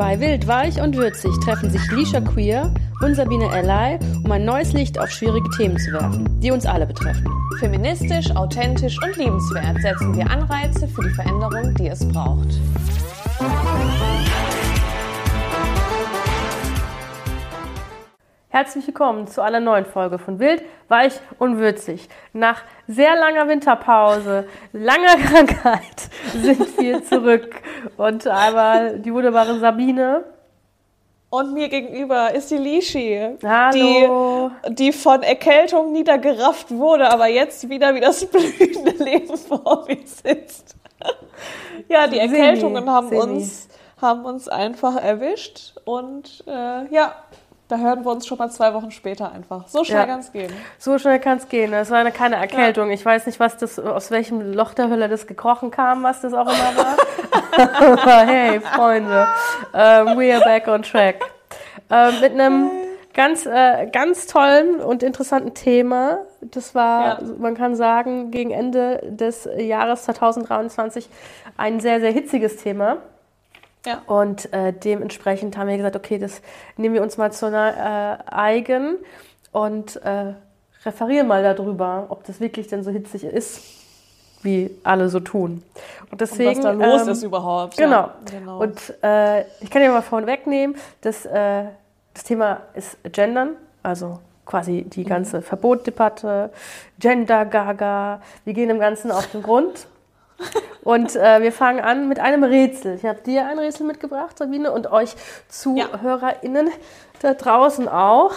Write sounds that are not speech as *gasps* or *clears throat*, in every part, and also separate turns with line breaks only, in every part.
Bei Wild, Weich und Würzig treffen sich Lisha Queer und Sabine Ally, um ein neues Licht auf schwierige Themen zu werfen, die uns alle betreffen.
Feministisch, authentisch und liebenswert setzen wir Anreize für die Veränderung, die es braucht.
Herzlich willkommen zu einer neuen Folge von Wild, Weich und Würzig. Nach sehr langer Winterpause, langer *laughs* Krankheit sind wir zurück. Und einmal die wunderbare Sabine.
Und mir gegenüber ist die Lishi,
Hallo.
Die, die von Erkältung niedergerafft wurde, aber jetzt wieder wie das blühende Leben vor mir sitzt. Ja, die Erkältungen haben uns, haben uns einfach erwischt und äh, ja, da hören wir uns schon mal zwei Wochen später einfach. So schnell
Ja.
kann es gehen.
So schnell kann es gehen. Es war eine, keine Erkältung. Ich weiß nicht, was das, aus welchem Loch der Hölle das gekrochen kam, was das auch immer war. Aber *laughs* hey, Freunde, ähm, we are back on track. Ähm, mit einem ganz, äh, ganz tollen und interessanten Thema. Das war,
Ja.
man kann sagen, gegen Ende des Jahres 2023 ein sehr, sehr hitziges Thema.
Ja.
Und äh, dementsprechend haben wir gesagt, okay, das nehmen wir uns mal zu äh, eigen und äh, referieren mal darüber, ob das wirklich denn so hitzig ist, wie alle so tun. Und deswegen,
Und was da los
ähm,
ist überhaupt.
Genau.
Ja, genau.
Und äh, ich kann ja mal vorne wegnehmen, dass äh, das Thema ist Gendern, also quasi die ganze Verbotdebatte, Gender Gaga. Wir gehen dem Ganzen auf den Grund. Und äh, wir fangen an mit einem Rätsel. Ich habe dir ein Rätsel mitgebracht, Sabine, und euch ZuhörerInnen da draußen auch.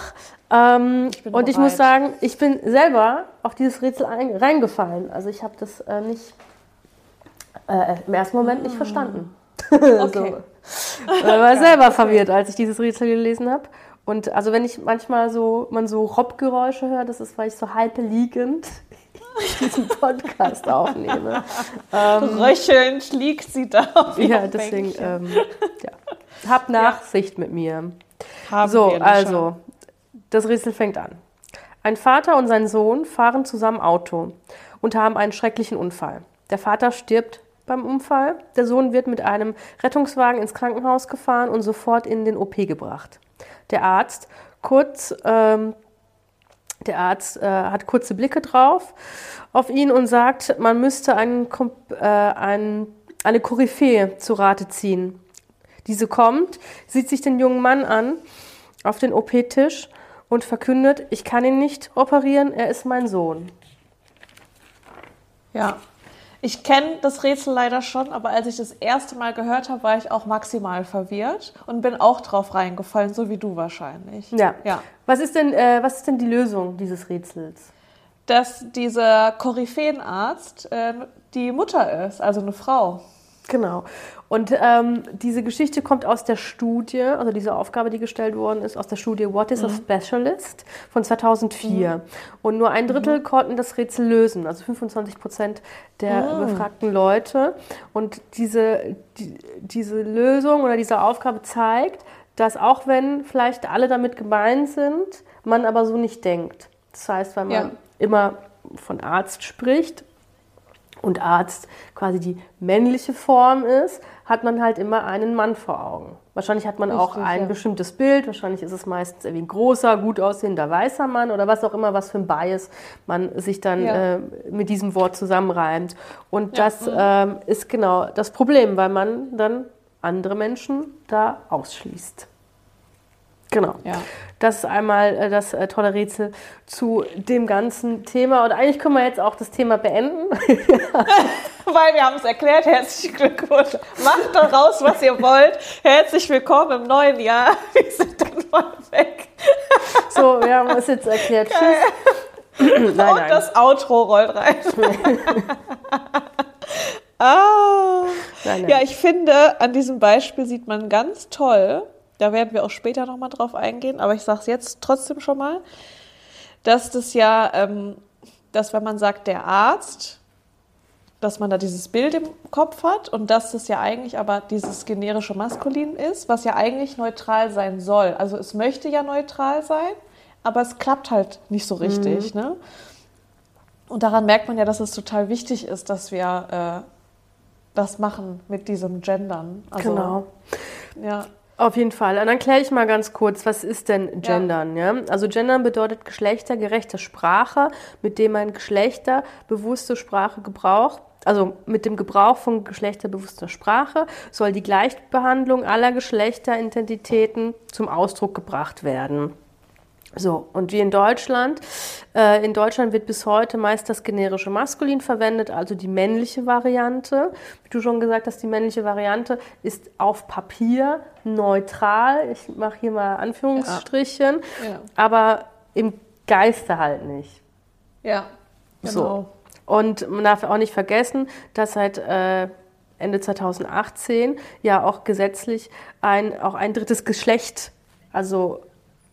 Ähm,
Ich
und ich
bereit.
muss sagen, ich bin selber auf dieses Rätsel ein, reingefallen. Also ich habe das äh, nicht äh, im ersten Moment nicht verstanden. *laughs*
Okay.
so. Ich war selber verwirrt, als ich dieses Rätsel gelesen habe. Und also wenn ich manchmal so, man so Robbgeräusche höre, das ist, weil ich so halb liegend *laughs* diesen Podcast aufnehme.
Röchelnd liegt sie da auf
Ja, deswegen, ähm, ja. Hab Nachsicht mit mir.
Haben
So, also, das Rätsel fängt an. Ein Vater und sein Sohn fahren zusammen Auto und haben einen schrecklichen Unfall. Der Vater stirbt beim Unfall, der Sohn wird mit einem Rettungswagen ins Krankenhaus gefahren und sofort in den OP gebracht. Der Arzt, kurz, ähm, der Arzt äh, hat kurze Blicke drauf auf ihn und sagt, man müsste einen, äh, einen, eine Koryphäe zu Rate ziehen. Diese kommt, sieht sich den jungen Mann an auf den OP-Tisch und verkündet, ich kann ihn nicht operieren, er ist mein Sohn.
Ja. Ich kenne das Rätsel leider schon, aber als ich das erste Mal gehört habe, war ich auch maximal verwirrt und bin auch drauf reingefallen, so wie du wahrscheinlich.
Ja.
Ja.
Was ist denn, äh, was ist denn die Lösung dieses Rätsels?
Dass dieser Koryphäenarzt äh, die Mutter ist, also eine Frau.
Genau. Und ähm, diese Geschichte kommt aus der Studie, also diese Aufgabe, die gestellt worden ist, aus der Studie What is a Specialist von 2004. Und nur ein Drittel konnten das Rätsel lösen, also 25 Prozent der befragten Leute. Und diese, die, diese Lösung oder diese Aufgabe zeigt, dass auch wenn vielleicht alle damit gemeint sind, man aber so nicht denkt. Das heißt, weil man
Ja.
immer von Arzt spricht, und Arzt quasi die männliche Form ist, hat man halt immer einen Mann vor Augen. Wahrscheinlich hat man auch
Richtig,
ein
ja.
bestimmtes Bild, wahrscheinlich ist es meistens irgendwie ein großer, gut aussehender weißer Mann oder was auch immer, was für ein Bias man sich dann
Ja.
äh, mit diesem Wort zusammenreimt. Und
Ja,
das ähm, ist genau das Problem, weil man dann andere Menschen da ausschließt. Genau.
Ja.
Das ist einmal äh, das äh, tolle Rätsel zu dem ganzen Thema. Und eigentlich können wir jetzt auch das Thema beenden. *laughs*
Weil wir haben es erklärt. Herzlichen Glückwunsch. Macht daraus, was ihr wollt. Herzlich willkommen im neuen Jahr. *laughs* Wir sind dann mal weg.
So, wir haben es jetzt erklärt. Tschüss. *laughs* nein,
Und
nein.
das Outro rollt rein. ah.
Nein.
Ja, ich finde, an diesem Beispiel sieht man ganz toll, da werden wir auch später nochmal drauf eingehen, aber ich sage es jetzt trotzdem schon mal, dass das ja, ähm, dass wenn man sagt, der Arzt, dass man da dieses Bild im Kopf hat und dass das ja eigentlich aber dieses generische Maskulin ist, was ja eigentlich neutral sein soll. Also es möchte ja neutral sein, aber es klappt halt nicht so richtig. Ne? Und daran merkt man ja, dass es total wichtig ist, dass wir äh, das machen mit diesem Gendern. Also,
genau.
Ja.
Auf jeden Fall. Und dann kläre ich mal ganz kurz, was ist denn Gendern? Ja. Also Gendern bedeutet geschlechtergerechte Sprache, mit dem man geschlechterbewusste Sprache gebraucht. Also mit dem Gebrauch von geschlechterbewusster Sprache soll die Gleichbehandlung aller Geschlechteridentitäten zum Ausdruck gebracht werden. So, und wie in Deutschland, äh, in Deutschland wird bis heute meist das generische Maskulin verwendet, also die männliche Variante. Wie du schon gesagt hast, die männliche Variante ist auf Papier neutral. Ich mache hier mal Anführungsstrichen, ja. Ja. aber im Geiste halt nicht.
Ja,
genau. So. Und man darf auch nicht vergessen, dass seit äh, Ende 2018 ja auch gesetzlich ein, auch ein drittes Geschlecht, also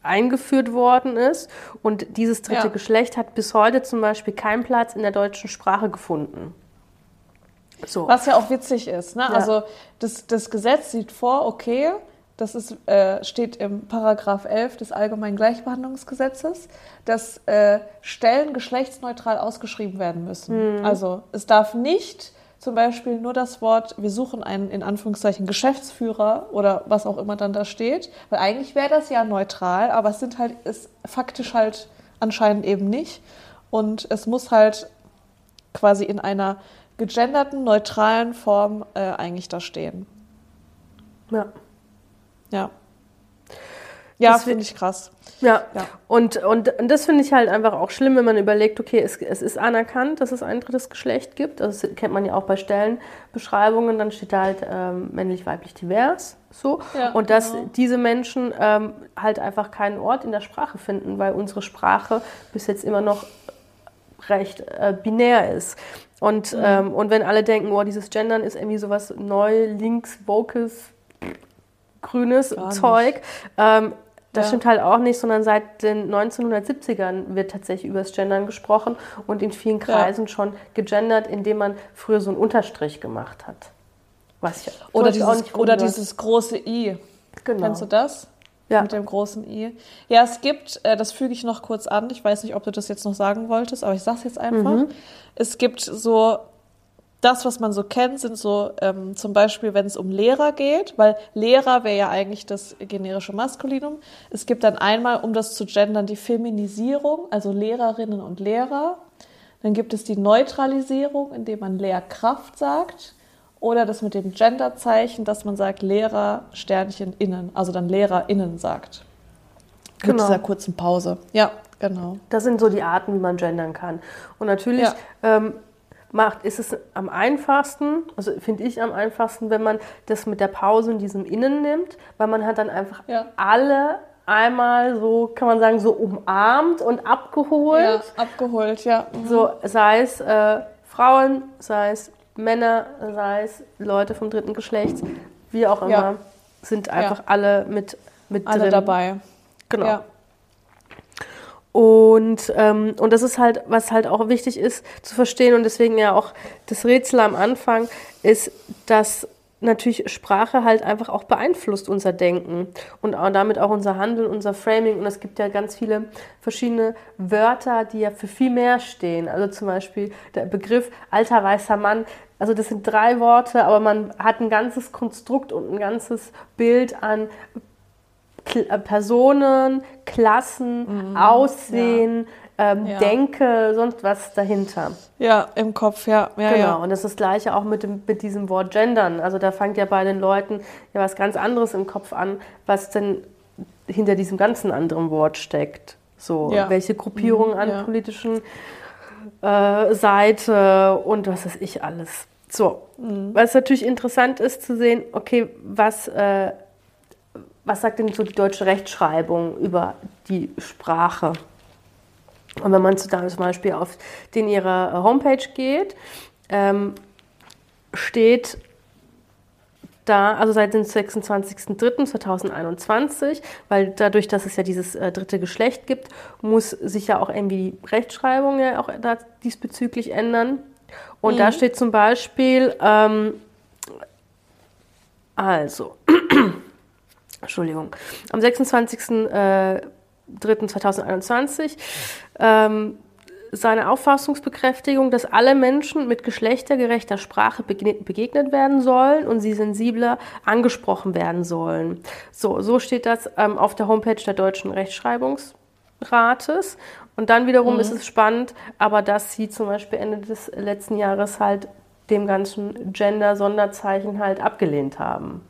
eingeführt worden ist. Und dieses dritte ja. Geschlecht hat bis heute zum Beispiel keinen Platz in der deutschen Sprache gefunden.
So. Was ja auch witzig ist. Ne? Ja. Also das, das Gesetz sieht vor, okay, das ist, äh, steht im Paragraph 11 des Allgemeinen Gleichbehandlungsgesetzes, dass äh, Stellen geschlechtsneutral ausgeschrieben werden müssen. Mhm. Also es darf nicht zum Beispiel nur das Wort, wir suchen einen in Anführungszeichen Geschäftsführer oder was auch immer dann da steht, weil eigentlich wäre das ja neutral, aber es sind halt, ist faktisch halt anscheinend eben nicht. Und es muss halt quasi in einer gegenderten, neutralen Form äh, eigentlich da stehen.
Ja.
Ja. Ja, finde ich krass.
Ja, ja. Und, und, und das finde ich halt einfach auch schlimm, wenn man überlegt, okay, es, es ist anerkannt, dass es ein drittes Geschlecht gibt. Das kennt man ja auch bei Stellenbeschreibungen. Dann steht da halt ähm, männlich, weiblich, divers. So. Ja, und dass genau. diese Menschen ähm, halt einfach keinen Ort in der Sprache finden, weil unsere Sprache bis jetzt immer noch recht äh, binär ist. Und, mhm. ähm, und wenn alle denken, oh, dieses Gendern ist irgendwie sowas neu, links, Vocus, grünes Zeug, ähm, das ja. stimmt halt auch nicht, sondern seit den 1970ern wird tatsächlich über das Gendern gesprochen und in vielen Kreisen ja. schon gegendert, indem man früher so einen Unterstrich gemacht hat.
Was ich oder dieses, oder dieses große I. Genau. Kennst du das?
Ja.
Mit dem großen I. Ja, es gibt, äh, das füge ich noch kurz an, ich weiß nicht, ob du das jetzt noch sagen wolltest, aber ich sage es jetzt einfach. Mhm. Es gibt so das, was man so kennt, sind so ähm, zum Beispiel, wenn es um Lehrer geht, weil Lehrer wäre ja eigentlich das generische Maskulinum. Es gibt dann einmal, um das zu gendern, die Feminisierung, also Lehrerinnen und Lehrer. Dann gibt es die Neutralisierung, indem man Lehrkraft sagt. Oder das mit dem Genderzeichen, dass man sagt Lehrer, Sternchen, innen. Also dann LehrerInnen sagt. Genau. Mit dieser kurzen Pause. Ja, genau.
Das sind so die Arten, wie man gendern kann. Und natürlich ja. ähm, macht, ist es am einfachsten, also finde ich am einfachsten, wenn man das mit der Pause in diesem Innen nimmt, weil man hat dann einfach ja. alle einmal so, kann man sagen, so umarmt und abgeholt. Ja,
abgeholt, ja.
Mhm. So, sei es äh, Frauen, sei es Männer, sei es Leute vom dritten Geschlecht, wie auch immer, ja. sind einfach ja. alle mit, mit
alle drin. dabei.
Genau. Ja. Und, ähm, und das ist halt, was halt auch wichtig ist zu verstehen und deswegen ja auch das Rätsel am Anfang ist, dass natürlich Sprache halt einfach auch beeinflusst unser Denken und auch damit auch unser Handeln, unser Framing. Und es gibt ja ganz viele verschiedene Wörter, die ja für viel mehr stehen. Also zum Beispiel der Begriff alter weißer Mann. Also das sind drei Worte, aber man hat ein ganzes Konstrukt und ein ganzes Bild an Personen, Klassen, mhm. Aussehen, ja. Ähm, ja. Denke, sonst was dahinter.
Ja, im Kopf, ja. ja
genau, und das ist das Gleiche auch mit, dem, mit diesem Wort Gendern. Also da fängt ja bei den Leuten ja was ganz anderes im Kopf an, was denn hinter diesem ganzen anderen Wort steckt. So, welche Gruppierung mhm, an politischen äh, Seite und was weiß ich alles. So, mhm. was natürlich interessant ist zu sehen, okay, was äh, was sagt denn so die deutsche Rechtschreibung über die Sprache? Und wenn man zum Beispiel auf den ihrer Homepage geht, ähm, steht da, also seit dem 26.03.2021, weil dadurch, dass es ja dieses äh, dritte Geschlecht gibt, muss sich ja auch irgendwie die Rechtschreibung ja auch da diesbezüglich ändern. Und mhm. da steht zum Beispiel, ähm, also, *clears throat* Entschuldigung, am 26.03.2021 ähm, seine Auffassungsbekräftigung, dass alle Menschen mit geschlechtergerechter Sprache begegnet werden sollen und sie sensibler angesprochen werden sollen. So, so steht das ähm, auf der Homepage der Deutschen Rechtschreibungsrates. Und dann wiederum mhm. ist es spannend, aber dass sie zum Beispiel Ende des letzten Jahres halt dem ganzen Gender-Sonderzeichen halt abgelehnt haben.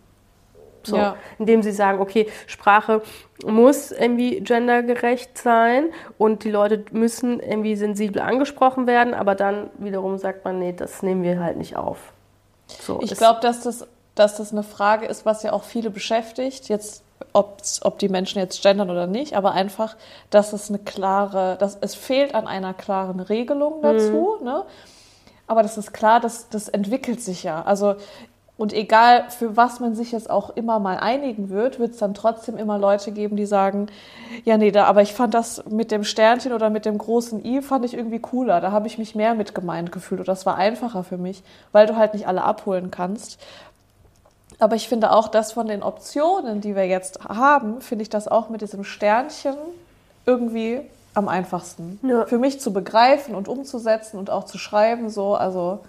So, ja. indem sie sagen, okay, Sprache muss irgendwie gendergerecht sein und die Leute müssen irgendwie sensibel angesprochen werden, aber dann wiederum sagt man, nee, das nehmen wir halt nicht auf.
So, ich glaube, dass das, dass das eine Frage ist, was ja auch viele beschäftigt, jetzt ob die Menschen jetzt gendern oder nicht, aber einfach, dass es eine klare, dass es fehlt an einer klaren Regelung dazu, mhm. ne? Aber das ist klar, dass das entwickelt sich ja. Also und egal, für was man sich jetzt auch immer mal einigen wird, wird es dann trotzdem immer Leute geben, die sagen, ja, nee, da, aber ich fand das mit dem Sternchen oder mit dem großen I, fand ich irgendwie cooler. Da habe ich mich mehr mit gemeint gefühlt oder das war einfacher für mich, weil du halt nicht alle abholen kannst. Aber ich finde auch, dass von den Optionen, die wir jetzt haben, finde ich das auch mit diesem Sternchen irgendwie am einfachsten. Ja. Für mich zu begreifen und umzusetzen und auch zu schreiben, so, also,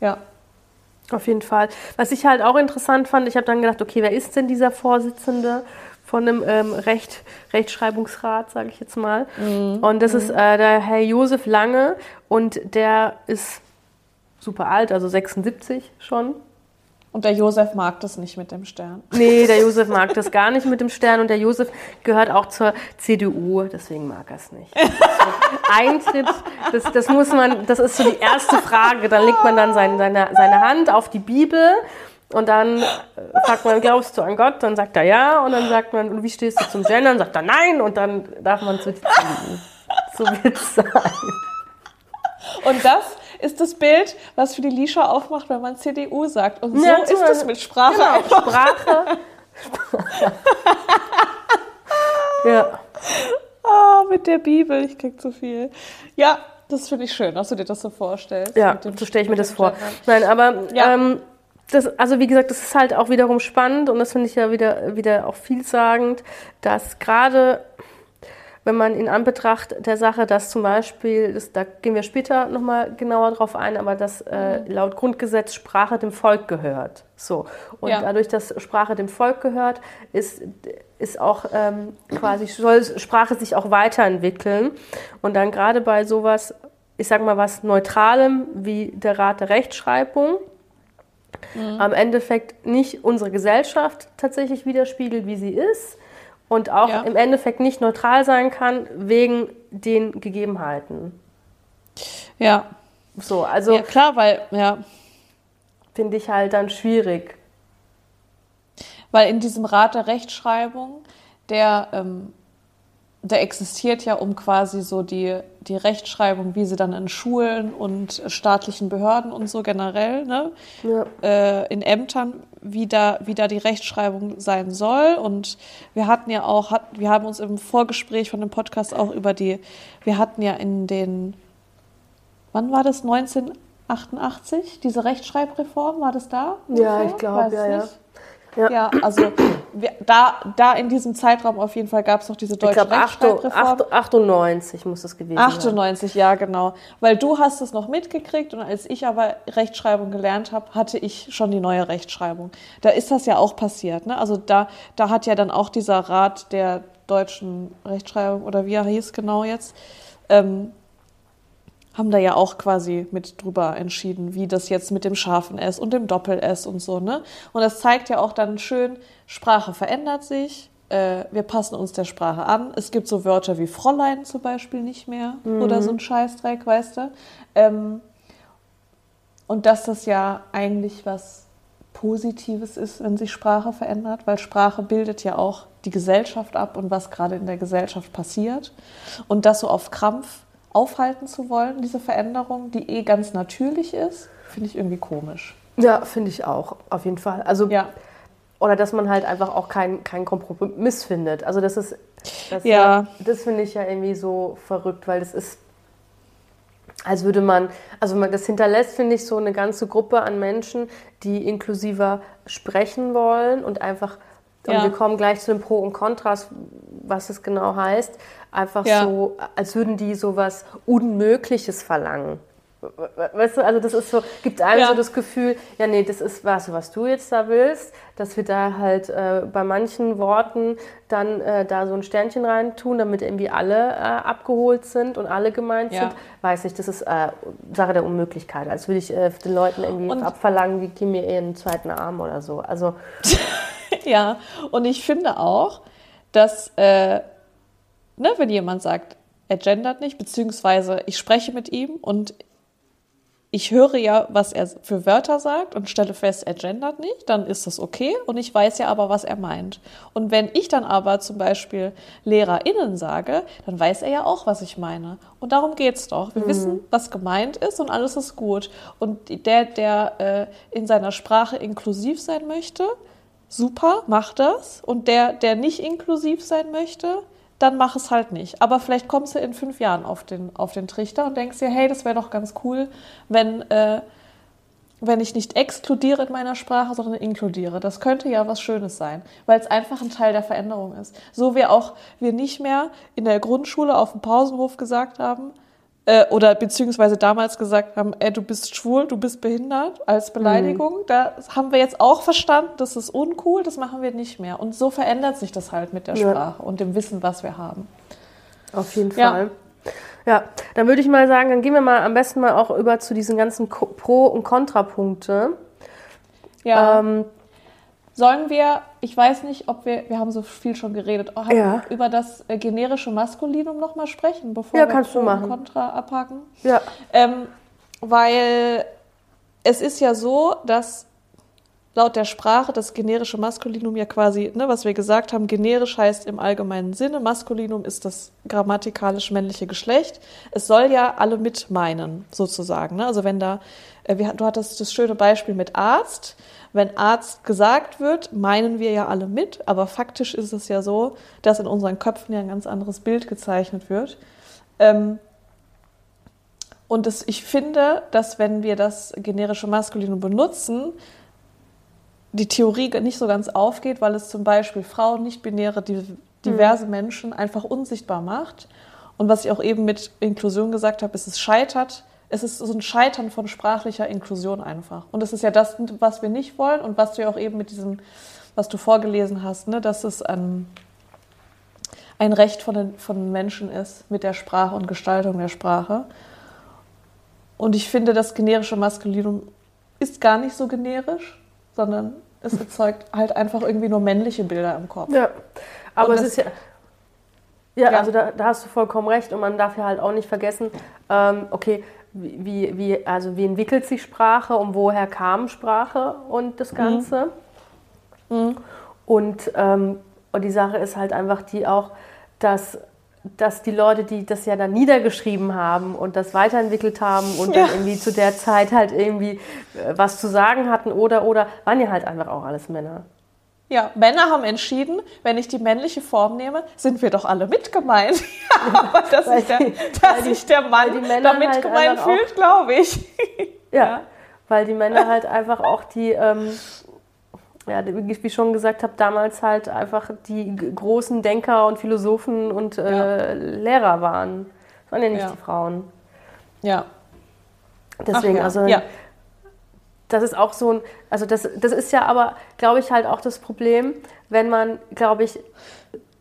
ja.
Auf jeden Fall. Was ich halt auch interessant fand, ich habe dann gedacht, okay, wer ist denn dieser Vorsitzende von einem ähm, Recht, Rechtschreibungsrat, sage ich jetzt mal. Mhm. Und das mhm. ist äh, der Herr Josef Lange und der ist super alt, also 76 schon.
Und der Josef mag das nicht mit dem Stern.
Nee, der Josef mag das gar nicht mit dem Stern. Und der Josef gehört auch zur CDU, deswegen mag er es nicht. Eintritt, das, das muss man, das ist so die erste Frage. Dann legt man dann seine, seine, seine Hand auf die Bibel und dann äh, fragt man, glaubst du an Gott? Dann sagt er ja. Und dann sagt man, und wie stehst du zum Gender? Dann sagt er nein. Und dann darf man zu CDU. So wird es sein.
Und das ist das Bild, was für die Lisha aufmacht, wenn man CDU sagt. Und so ja, ist es mit Sprache. Genau, Sprache. *laughs* ja. Oh, mit der Bibel, ich krieg zu viel. Ja, das finde ich schön, dass du dir das so vorstellst.
Ja, so stelle ich mir das vor. Nein, aber ja. ähm, das, also wie gesagt, das ist halt auch wiederum spannend und das finde ich ja wieder, wieder auch vielsagend, dass gerade wenn man in Anbetracht der Sache, dass zum Beispiel, das, da gehen wir später nochmal genauer drauf ein, aber dass äh, mhm. laut Grundgesetz Sprache dem Volk gehört. So. Und ja. dadurch, dass Sprache dem Volk gehört, ist, ist auch ähm, quasi, soll Sprache sich auch weiterentwickeln. Und dann gerade bei sowas, ich sag mal was Neutralem wie der Rat der Rechtschreibung, mhm. am Endeffekt nicht unsere Gesellschaft tatsächlich widerspiegelt, wie sie ist, und auch ja. im Endeffekt nicht neutral sein kann wegen den Gegebenheiten.
Ja.
So, also.
Ja, klar, weil, ja.
Finde ich halt dann schwierig.
Weil in diesem Rat der Rechtschreibung, der ähm, der existiert ja, um quasi so die, die Rechtschreibung, wie sie dann in Schulen und staatlichen Behörden und so generell, ne, ja. äh, in Ämtern, wie da, wie da die Rechtschreibung sein soll. Und wir hatten ja auch, hat, wir haben uns im Vorgespräch von dem Podcast auch über die, wir hatten ja in den, wann war das, 1988, diese Rechtschreibreform, war das da?
Ja, ich glaube, ja, ja.
Ja, ja also wir, da, da in diesem Zeitraum auf jeden Fall gab es noch diese deutsche ich glaub, Rechtschreibreform.
98 muss es gewesen
98, sein. 98, ja genau. Weil du hast es noch mitgekriegt und als ich aber Rechtschreibung gelernt habe, hatte ich schon die neue Rechtschreibung. Da ist das ja auch passiert. Ne? Also da, da hat ja dann auch dieser Rat der deutschen Rechtschreibung oder wie er hieß genau jetzt, ähm, haben da ja auch quasi mit drüber entschieden, wie das jetzt mit dem scharfen S und dem Doppel-S und so, ne? Und das zeigt ja auch dann schön, Sprache verändert sich, äh, wir passen uns der Sprache an. Es gibt so Wörter wie Fräulein zum Beispiel nicht mehr mhm. oder so ein Scheißdreck, weißt du? Ähm, und dass das ja eigentlich was Positives ist, wenn sich Sprache verändert, weil Sprache bildet ja auch die Gesellschaft ab und was gerade in der Gesellschaft passiert. Und das so auf Krampf aufhalten zu wollen, diese Veränderung, die eh ganz natürlich ist, finde ich irgendwie komisch.
Ja, finde ich auch, auf jeden Fall. Also, ja. Oder dass man halt einfach auch keinen kein Kompromiss findet. Also das ist, das, ja. das finde ich ja irgendwie so verrückt, weil das ist, als würde man, also man, das hinterlässt, finde ich, so eine ganze Gruppe an Menschen, die inklusiver sprechen wollen und einfach Und
Ja.
wir kommen gleich zu den Pro und Kontras, was es genau heißt. Einfach
Ja.
so, als würden die sowas Unmögliches verlangen. Weißt du, also das ist so, gibt einem
Ja.
so das Gefühl, ja nee, das ist was, was du jetzt da willst, dass wir da halt äh, bei manchen Worten dann äh, da so ein Sternchen rein tun, damit irgendwie alle äh, abgeholt sind und alle gemeint
Ja.
sind. Weiß nicht, das ist äh, Sache der Unmöglichkeit. Als würde ich äh, den Leuten irgendwie
Und-
abverlangen, die geben mir ihren zweiten Arm oder so. Also *laughs*
Ja, und ich finde auch, dass, äh, ne, wenn jemand sagt, er gendert nicht, beziehungsweise ich spreche mit ihm und ich höre ja, was er für Wörter sagt und stelle fest, er gendert nicht, dann ist das okay und ich weiß ja aber, was er meint. Und wenn ich dann aber zum Beispiel LehrerInnen sage, dann weiß er ja auch, was ich meine. Und darum geht's doch. Wir wissen, was gemeint ist und alles ist gut. Und der, der äh, in seiner Sprache inklusiv sein möchte, super, mach das. Und der, der nicht inklusiv sein möchte, dann mach es halt nicht. Aber vielleicht kommst du in fünf Jahren auf den, auf den Trichter und denkst dir, hey, das wäre doch ganz cool, wenn, äh, wenn ich nicht exkludiere in meiner Sprache, sondern inkludiere. Das könnte ja was Schönes sein, weil es einfach ein Teil der Veränderung ist. So wie auch wir nicht mehr in der Grundschule auf dem Pausenhof gesagt haben, äh, oder beziehungsweise damals gesagt haben, ey, du bist schwul, du bist behindert, als Beleidigung. Da haben wir jetzt auch verstanden, das ist uncool, das machen wir nicht mehr. Und so verändert sich das halt mit der
Ja.
Sprache und dem Wissen, was wir haben.
Auf jeden
Ja.
Fall. Ja, dann würde ich mal sagen, dann gehen wir mal am besten mal auch über zu diesen ganzen Pro- und Kontrapunkte.
Ja.
Ähm,
Sollen wir, ich weiß nicht, ob wir, wir haben so viel schon geredet, haben,
Ja.
über das äh, generische Maskulinum nochmal sprechen, bevor
Ja,
wir
kannst du
Pro
machen.
und Contra abhaken?
ja,
Ähm, weil es ist ja so, dass laut der Sprache das generische Maskulinum ja quasi, ne, was wir gesagt haben, generisch heißt im allgemeinen Sinne, Maskulinum ist das grammatikalisch männliche Geschlecht. Es soll ja alle mit meinen, sozusagen. Ne? Also wenn da, äh, du hattest das schöne Beispiel mit Arzt. Wenn Arzt gesagt wird, meinen wir ja alle mit, aber faktisch ist es ja so, dass in unseren Köpfen ja ein ganz anderes Bild gezeichnet wird. Ähm, und das, ich finde, dass wenn wir das generische Maskulinum benutzen, die Theorie nicht so ganz aufgeht, weil es zum Beispiel Frauen, nicht-binäre, di- diverse Menschen einfach unsichtbar macht. Und was ich auch eben mit Inklusion gesagt habe, ist, es scheitert, es ist so ein Scheitern von sprachlicher Inklusion einfach. Und das ist ja das, was wir nicht wollen und was du ja auch eben mit diesem, was du vorgelesen hast, ne, dass es ein, ein Recht von den, von Menschen ist mit der Sprache und Gestaltung der Sprache. Und ich finde, das generische Maskulinum ist gar nicht so generisch, sondern es erzeugt halt einfach irgendwie nur männliche Bilder im Kopf.
ja. Aber es ist ja. Ja,
Ja.
also da, da hast du vollkommen recht und man darf ja halt auch nicht vergessen, ähm, okay, wie, wie, also wie entwickelt sich Sprache und woher kam Sprache und das Ganze. Und, ähm, und die Sache ist halt einfach die auch, dass, dass die Leute, die das ja dann niedergeschrieben haben und das weiterentwickelt haben und
Ja.
dann irgendwie zu der Zeit halt irgendwie äh, was zu sagen hatten oder oder, waren ja halt einfach auch alles Männer.
Ja, Männer haben entschieden, wenn ich die männliche Form nehme, sind wir doch alle mit gemeint. Ja, *laughs* aber dass,
Weil
sich der, dass
die-
der Mann
weil die Männer
damit
halt
gemeint fühlt, glaube ich.
Ja,
Ja.
weil die Männer halt einfach auch die, ähm, ja, wie ich schon gesagt habe, damals halt einfach die großen Denker und Philosophen und äh, Lehrer waren. Das waren ja nicht
Ja.
die Frauen.
Ja.
Deswegen,
Ach ja.
also
ja.
Das ist auch so ein, also das, das ist ja aber, glaube ich, halt auch das Problem, wenn man, glaube ich,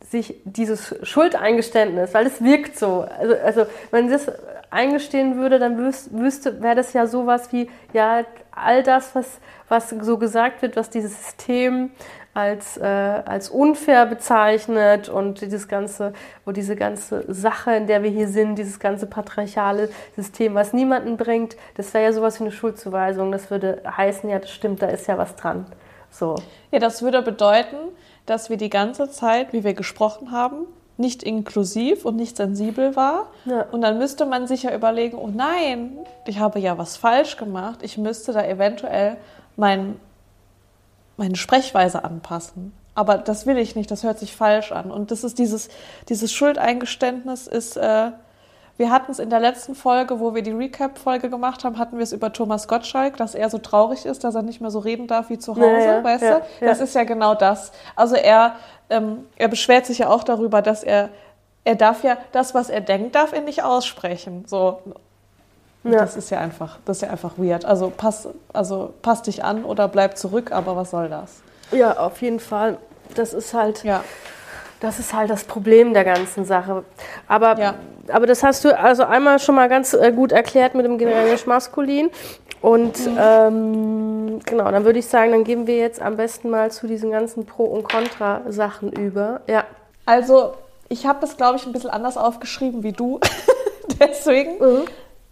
sich dieses Schuldeingeständnis, weil es wirkt so, also, also wenn das eingestehen würde, dann wüs- wüsste, wäre das ja sowas wie, ja, all das, was, was so gesagt wird, was dieses System als, äh, als unfair bezeichnet und dieses ganze, wo diese ganze Sache, in der wir hier sind, dieses ganze patriarchale System, was niemanden bringt, das wäre ja sowas wie eine Schuldzuweisung. Das würde heißen, ja, das stimmt, da ist ja was dran. So.
ja, das würde bedeuten, dass wir die ganze Zeit, wie wir gesprochen haben, nicht inklusiv und nicht sensibel war.
Ja.
Und dann müsste man sich ja überlegen, oh nein, ich habe ja was falsch gemacht. Ich müsste da eventuell mein, meine Sprechweise anpassen. Aber das will ich nicht, das hört sich falsch an. Und das ist dieses, dieses Schuldeingeständnis ist, äh, Wir hatten es in der letzten Folge, wo wir die Recap-Folge gemacht haben, hatten wir es über Thomas Gottschalk, dass er so traurig ist, dass er nicht mehr so reden darf wie zu Hause,
Ja, ja,
weißt
ja,
du? Das ist ja genau das. Also er, ähm, er beschwert sich ja auch darüber, dass er, er darf ja, das, was er denkt, darf er nicht aussprechen. So.
Ja.
Das ist ja einfach, das ist ja einfach weird. Also pass, also pass dich an oder bleib zurück, aber was soll das?
Ja, auf jeden Fall. Das ist halt,
Ja.
das ist halt das Problem der ganzen Sache. Aber,
Ja.
aber das hast du also einmal schon mal ganz äh, gut erklärt mit dem generisch maskulin. Und ähm, genau, dann würde ich sagen, dann gehen wir jetzt am besten mal zu diesen ganzen Pro- und Contra-Sachen über. Ja.
Also, ich habe das, glaube ich, ein bisschen anders aufgeschrieben wie du. *laughs* Deswegen
Mhm.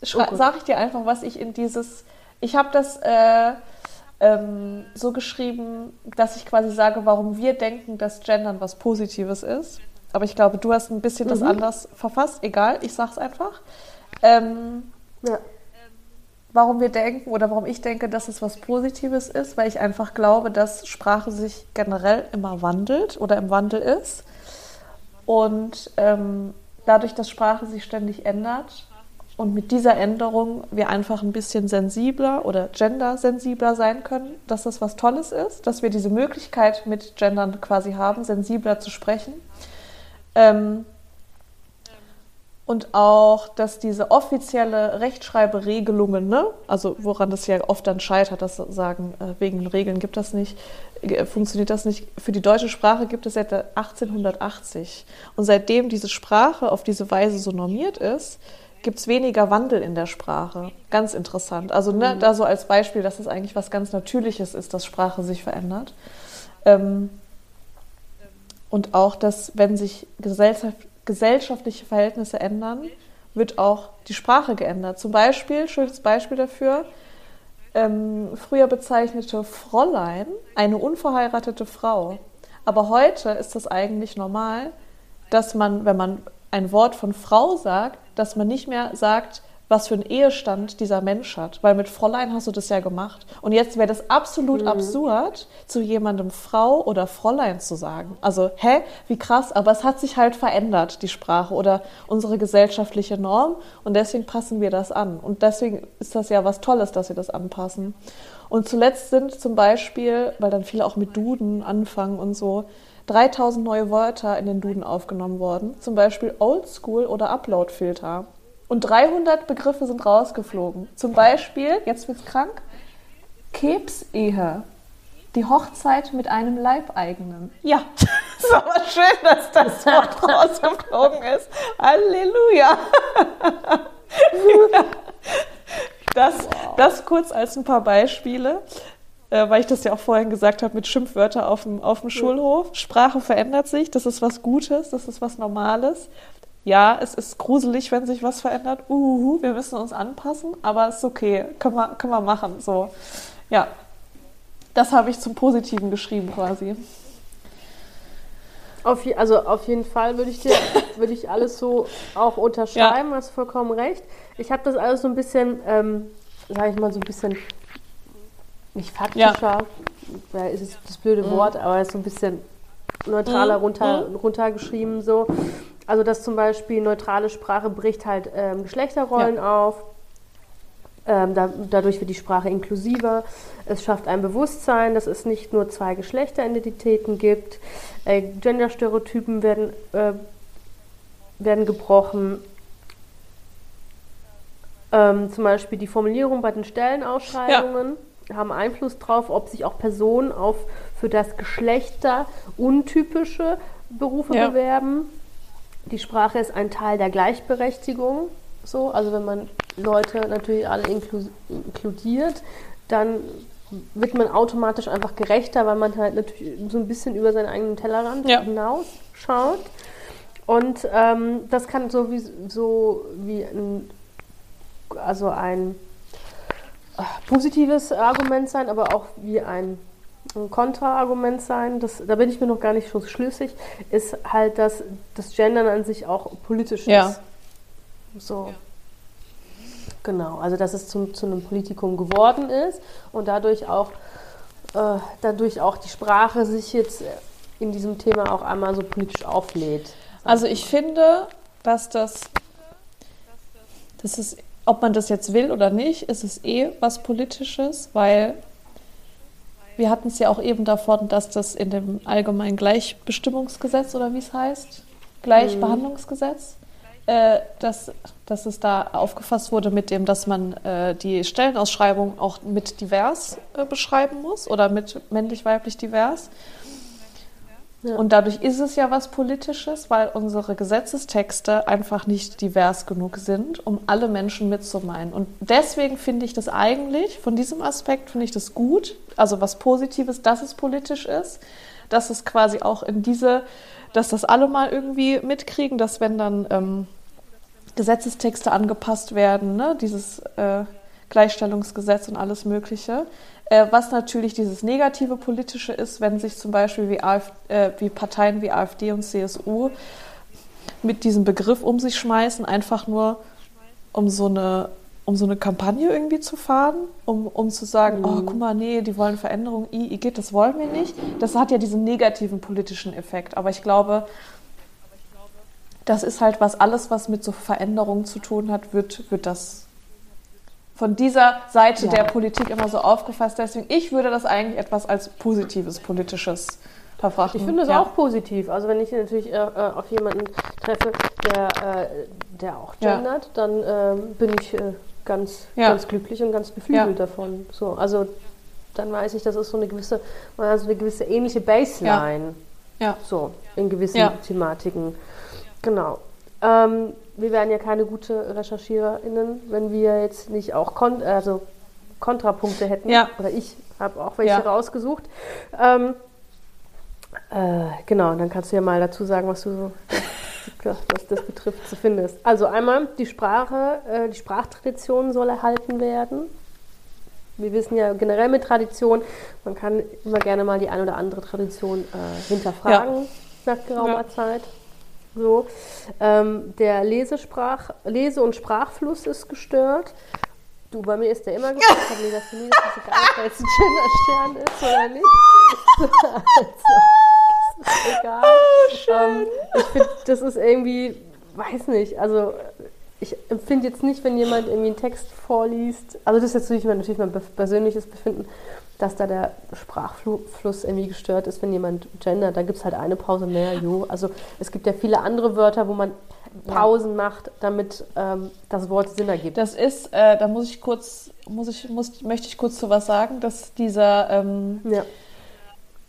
Schra- sage ich dir einfach, was ich in dieses. Ich habe das äh, ähm, so geschrieben, dass ich quasi sage, warum wir denken, dass Gendern was Positives ist. Aber ich glaube, du hast ein bisschen das anders verfasst. Egal, ich sag's einfach. Ähm,
ja.
warum wir denken oder warum ich denke, dass es was Positives ist, weil ich einfach glaube, dass Sprache sich generell immer wandelt oder im Wandel ist. Und ähm, dadurch, dass Sprache sich ständig ändert und mit dieser Änderung wir einfach ein bisschen sensibler oder gendersensibler sein können, dass das was Tolles ist, dass wir diese Möglichkeit mit Gendern quasi haben, sensibler zu sprechen. Ähm, und auch, dass diese offizielle Rechtschreiberegelungen, ne, also woran das ja oft dann scheitert, dass sagen, äh, wegen Regeln gibt das nicht, äh, funktioniert das nicht. Für die deutsche Sprache gibt es seit 1880. Und seitdem diese Sprache auf diese Weise so normiert ist, gibt es weniger Wandel in der Sprache. Ganz interessant. Also ne, da so als Beispiel, dass es eigentlich was ganz Natürliches ist, dass Sprache sich verändert. Ähm, und auch, dass wenn sich Gesellschaft, gesellschaftliche Verhältnisse ändern, wird auch die Sprache geändert. Zum Beispiel, schönes Beispiel dafür, ähm, früher bezeichnete Fräulein eine unverheiratete Frau. Aber heute ist das eigentlich normal, dass man, wenn man ein Wort von Frau sagt, dass man nicht mehr sagt, was für einen Ehestand dieser Mensch hat. Weil mit Fräulein hast du das ja gemacht. Und jetzt wäre das absolut absurd, zu jemandem Frau oder Fräulein zu sagen. Also, hä, wie krass, aber es hat sich halt verändert, die Sprache oder unsere gesellschaftliche Norm. Und deswegen passen wir das an. Und deswegen ist das ja was Tolles, dass wir das anpassen. Und zuletzt sind zum Beispiel, weil dann viele auch mit Duden anfangen und so, 3000 neue Wörter in den Duden aufgenommen worden. Zum Beispiel Oldschool oder Upload-Filter. Und 300 Begriffe sind rausgeflogen. Zum Beispiel, jetzt wird's krank, Kebsehe. Die Hochzeit mit einem Leibeigenen. Ja, *laughs* ist aber schön, dass das Wort *laughs* rausgeflogen ist. Halleluja. ja. *laughs* Das, das kurz als ein paar Beispiele, äh, weil ich das ja auch vorhin gesagt habe mit Schimpfwörter auf dem, auf dem Schulhof. Sprache verändert sich, das ist was Gutes, das ist was Normales. Ja, es ist gruselig, wenn sich was verändert. Uhuhu, wir müssen uns anpassen, aber es ist okay, können wir, können wir machen. So, ja, das habe ich zum Positiven geschrieben quasi.
Auf, also auf jeden Fall würde ich dir würde ich alles so auch unterschreiben, hast vollkommen recht. Ich habe das alles so ein bisschen, ähm, sage ich mal, so ein bisschen nicht faktischer, ja. ist es das blöde Wort, aber ist so ein bisschen neutraler
Mhm.
runter, runtergeschrieben so. Also dass zum Beispiel neutrale Sprache bricht halt ähm, Geschlechterrollen auf. Ähm, da, dadurch wird die Sprache inklusiver. Es schafft ein Bewusstsein, dass es nicht nur zwei Geschlechteridentitäten gibt. Äh, Genderstereotypen werden, äh, werden gebrochen. Ähm, zum Beispiel die Formulierung bei den Stellenausschreibungen haben Einfluss darauf, ob sich auch Personen auf für das Geschlechter untypische Berufe
Ja.
bewerben. Die Sprache ist ein Teil der Gleichberechtigung. So, also wenn man Leute natürlich alle inklu inkludiert, dann wird man automatisch einfach gerechter, weil man halt natürlich so ein bisschen über seinen eigenen Tellerrand
Ja.
hinaus schaut. Und ähm, das kann so wie, so wie ein, also ein positives Argument sein, aber auch wie ein, ein Kontraargument sein. Das, da bin ich mir noch gar nicht so schlüssig, ist halt, dass das Gendern an sich auch politisch
Ja.
ist. So. Genau, also dass es zum, zu einem Politikum geworden ist und dadurch auch, äh, dadurch auch die Sprache sich jetzt in diesem Thema auch einmal so politisch auflädt.
Also ich finde, dass das das ist, ob man das jetzt will oder nicht, ist es eh was Politisches, weil wir hatten es ja auch eben davon, dass das in dem allgemeinen Gleichbestimmungsgesetz oder wie es heißt, Gleichbehandlungsgesetz, äh, dass, dass es da aufgefasst wurde mit dem, dass man äh, die Stellenausschreibung auch mit divers äh, beschreiben muss oder mit männlich-weiblich divers. Und dadurch ist es ja was Politisches, weil unsere Gesetzestexte einfach nicht divers genug sind, um alle Menschen mitzumeinen. Und deswegen finde ich das eigentlich, von diesem Aspekt finde ich das gut, also was Positives, dass es politisch ist, dass es quasi auch in diese, dass das alle mal irgendwie mitkriegen, dass wenn dann ähm, Gesetzestexte angepasst werden, ne, dieses äh, Gleichstellungsgesetz und alles Mögliche, was natürlich dieses negative politische ist, wenn sich zum Beispiel wie, AfD, äh, wie Parteien wie AfD und CSU mit diesem Begriff um sich schmeißen, einfach nur um so eine um so eine Kampagne irgendwie zu fahren, um, um zu sagen, mhm. oh, guck mal, nee, die wollen Veränderung, I, geht, das wollen wir nicht. Das hat ja diesen negativen politischen Effekt. Aber ich glaube, das ist halt was, alles, was mit so Veränderungen zu tun hat, wird, wird das von dieser Seite ja. der Politik immer so aufgefasst. Deswegen, ich würde das eigentlich etwas als positives politisches verfrachten.
Ich finde es ja. auch positiv. Also wenn ich natürlich äh, äh, auf jemanden treffe, der, äh, der auch gendert, ja. dann ähm, bin ich äh, ganz, ganz glücklich und ganz beflügelt davon. So, also dann weiß ich, das ist so eine gewisse, also eine gewisse ähnliche Baseline. Ja. So, in gewissen Thematiken. Genau. Ähm, wir wären ja keine gute RecherchiererInnen, wenn wir jetzt nicht auch kon also Kontrapunkte hätten. Ja. Oder ich habe auch welche ja. rausgesucht. Ähm, äh, genau, dann kannst du ja mal dazu sagen, was du so, *laughs* was das betrifft, zu findest. Also einmal die Sprache, äh, die Sprachtradition soll erhalten werden. Wir wissen ja generell mit Tradition, man kann immer gerne mal die eine oder andere Tradition äh, hinterfragen ja. nach geraumer. Zeit. So. Ähm, der Lesesprach, Lese- und Sprachfluss ist gestört. Du, bei mir ist der immer gestört. Ich habe mir das nie, das ist egal, ob jetzt ein Genderstern ist oder nicht. also, ist egal. Oh, ähm, ich finde, das ist irgendwie, weiß nicht, also ich empfinde jetzt nicht, wenn jemand irgendwie einen Text vorliest, also das ist jetzt natürlich, natürlich mein persönliches Befinden, dass da der Sprachfluss irgendwie gestört ist, wenn jemand gendert. Da gibt es halt eine Pause mehr, jo. Also es gibt ja viele andere Wörter, wo man Pausen macht, damit ähm, das Wort Sinn ergibt.
Das ist, äh, da muss ich kurz, muss ich, muss, möchte ich kurz zu was sagen, dass dieser, ähm, ja.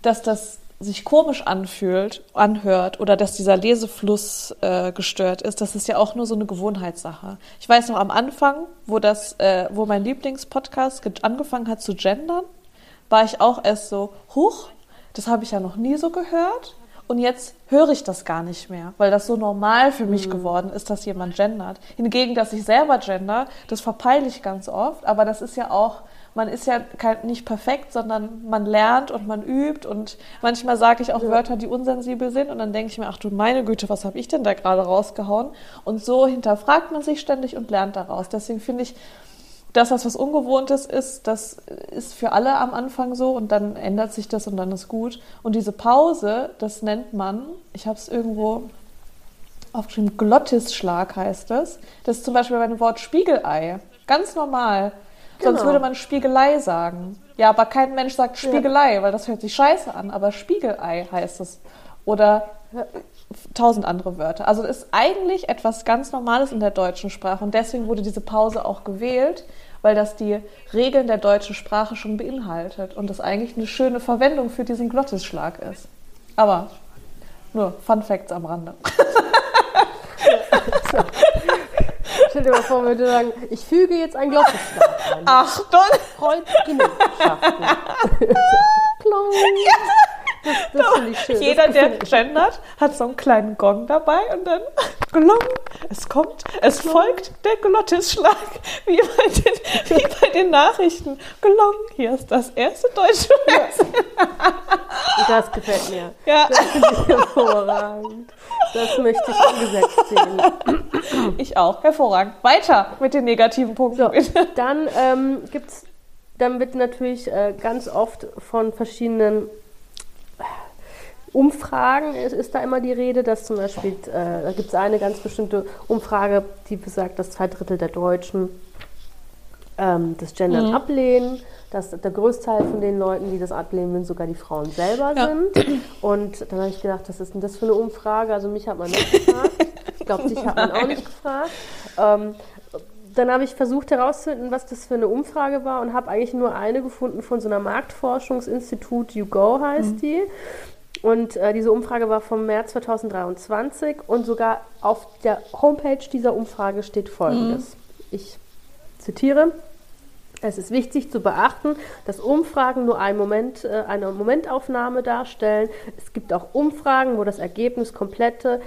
dass das sich komisch anfühlt, anhört oder dass dieser Lesefluss äh, gestört ist, das ist ja auch nur so eine Gewohnheitssache. Ich weiß noch am Anfang, wo das, äh, wo mein Lieblingspodcast angefangen hat zu gendern, war ich auch erst so, huch, das habe ich ja noch nie so gehört. Und jetzt höre ich das gar nicht mehr, weil das so normal für mich mhm. geworden ist, dass jemand gendert. Hingegen, dass ich selber gender, das verpeile ich ganz oft. Aber das ist ja auch, man ist ja nicht perfekt, sondern man lernt und man übt. Und manchmal sage ich auch ja. Wörter, die unsensibel sind. Und dann denke ich mir, ach du meine Güte, was habe ich denn da gerade rausgehauen? Und so hinterfragt man sich ständig und lernt daraus. Deswegen finde ich, das, was Ungewohntes ist, das ist für alle am Anfang so und dann ändert sich das und dann ist gut. Und diese Pause, das nennt man, ich habe es irgendwo aufgeschrieben, Glottisschlag heißt es. Das ist zum Beispiel bei dem Wort Spiegelei. Ganz normal. Genau. Sonst würde man Spiegelei sagen. Ja, aber kein Mensch sagt Spiegelei, ja. weil das hört sich scheiße an. Aber Spiegelei heißt es. Oder tausend andere Wörter. Also es ist eigentlich etwas ganz Normales in der deutschen Sprache und deswegen wurde diese Pause auch gewählt, weil das die Regeln der deutschen Sprache schon beinhaltet und das eigentlich eine schöne Verwendung für diesen Glottisschlag ist. Aber nur Fun Facts am Rande. *laughs*
Stell dir mal vor, würde sagen, ich füge jetzt einen Glockenschlag ein.
Achtung!
Kreuz Genugschaften. Klong. *laughs*
Das, das finde ich schön. Jeder, der gendert, hat so einen kleinen Gong dabei und dann glong, es kommt, es glong. folgt der Glottisschlag, wie bei, den, wie bei den Nachrichten. Glong, hier ist das erste deutsche Fernsehen.
Das gefällt mir. Ja. Das finde ich hervorragend. Das möchte ich umgesetzt sehen.
Ich auch, hervorragend. Weiter mit den negativen Punkten.
So, dann ähm, gibt's, dann wird natürlich äh, ganz oft von verschiedenen Umfragen ist, ist, da immer die Rede, dass zum Beispiel, äh, da gibt es eine ganz bestimmte Umfrage, die besagt, dass zwei Drittel der Deutschen ähm, das Gendern mhm. ablehnen, dass der Großteil von den Leuten, die das ablehnen, sogar die Frauen selber ja. sind. Und dann habe ich gedacht, was ist denn das für eine Umfrage? Also mich hat man nicht gefragt. Ich glaube, dich hat man auch nicht *laughs* gefragt. Ähm, dann habe ich versucht herauszufinden, was das für eine Umfrage war und habe eigentlich nur eine gefunden von so einer Marktforschungsinstitut, YouGo heißt mhm. die. Und äh, diese Umfrage war vom März 2023 und sogar auf der Homepage dieser Umfrage steht Folgendes. Mhm. Ich zitiere. Es ist wichtig zu beachten, dass Umfragen nur einen Moment, äh, eine Momentaufnahme darstellen. Es gibt auch Umfragen, wo das Ergebnis komplette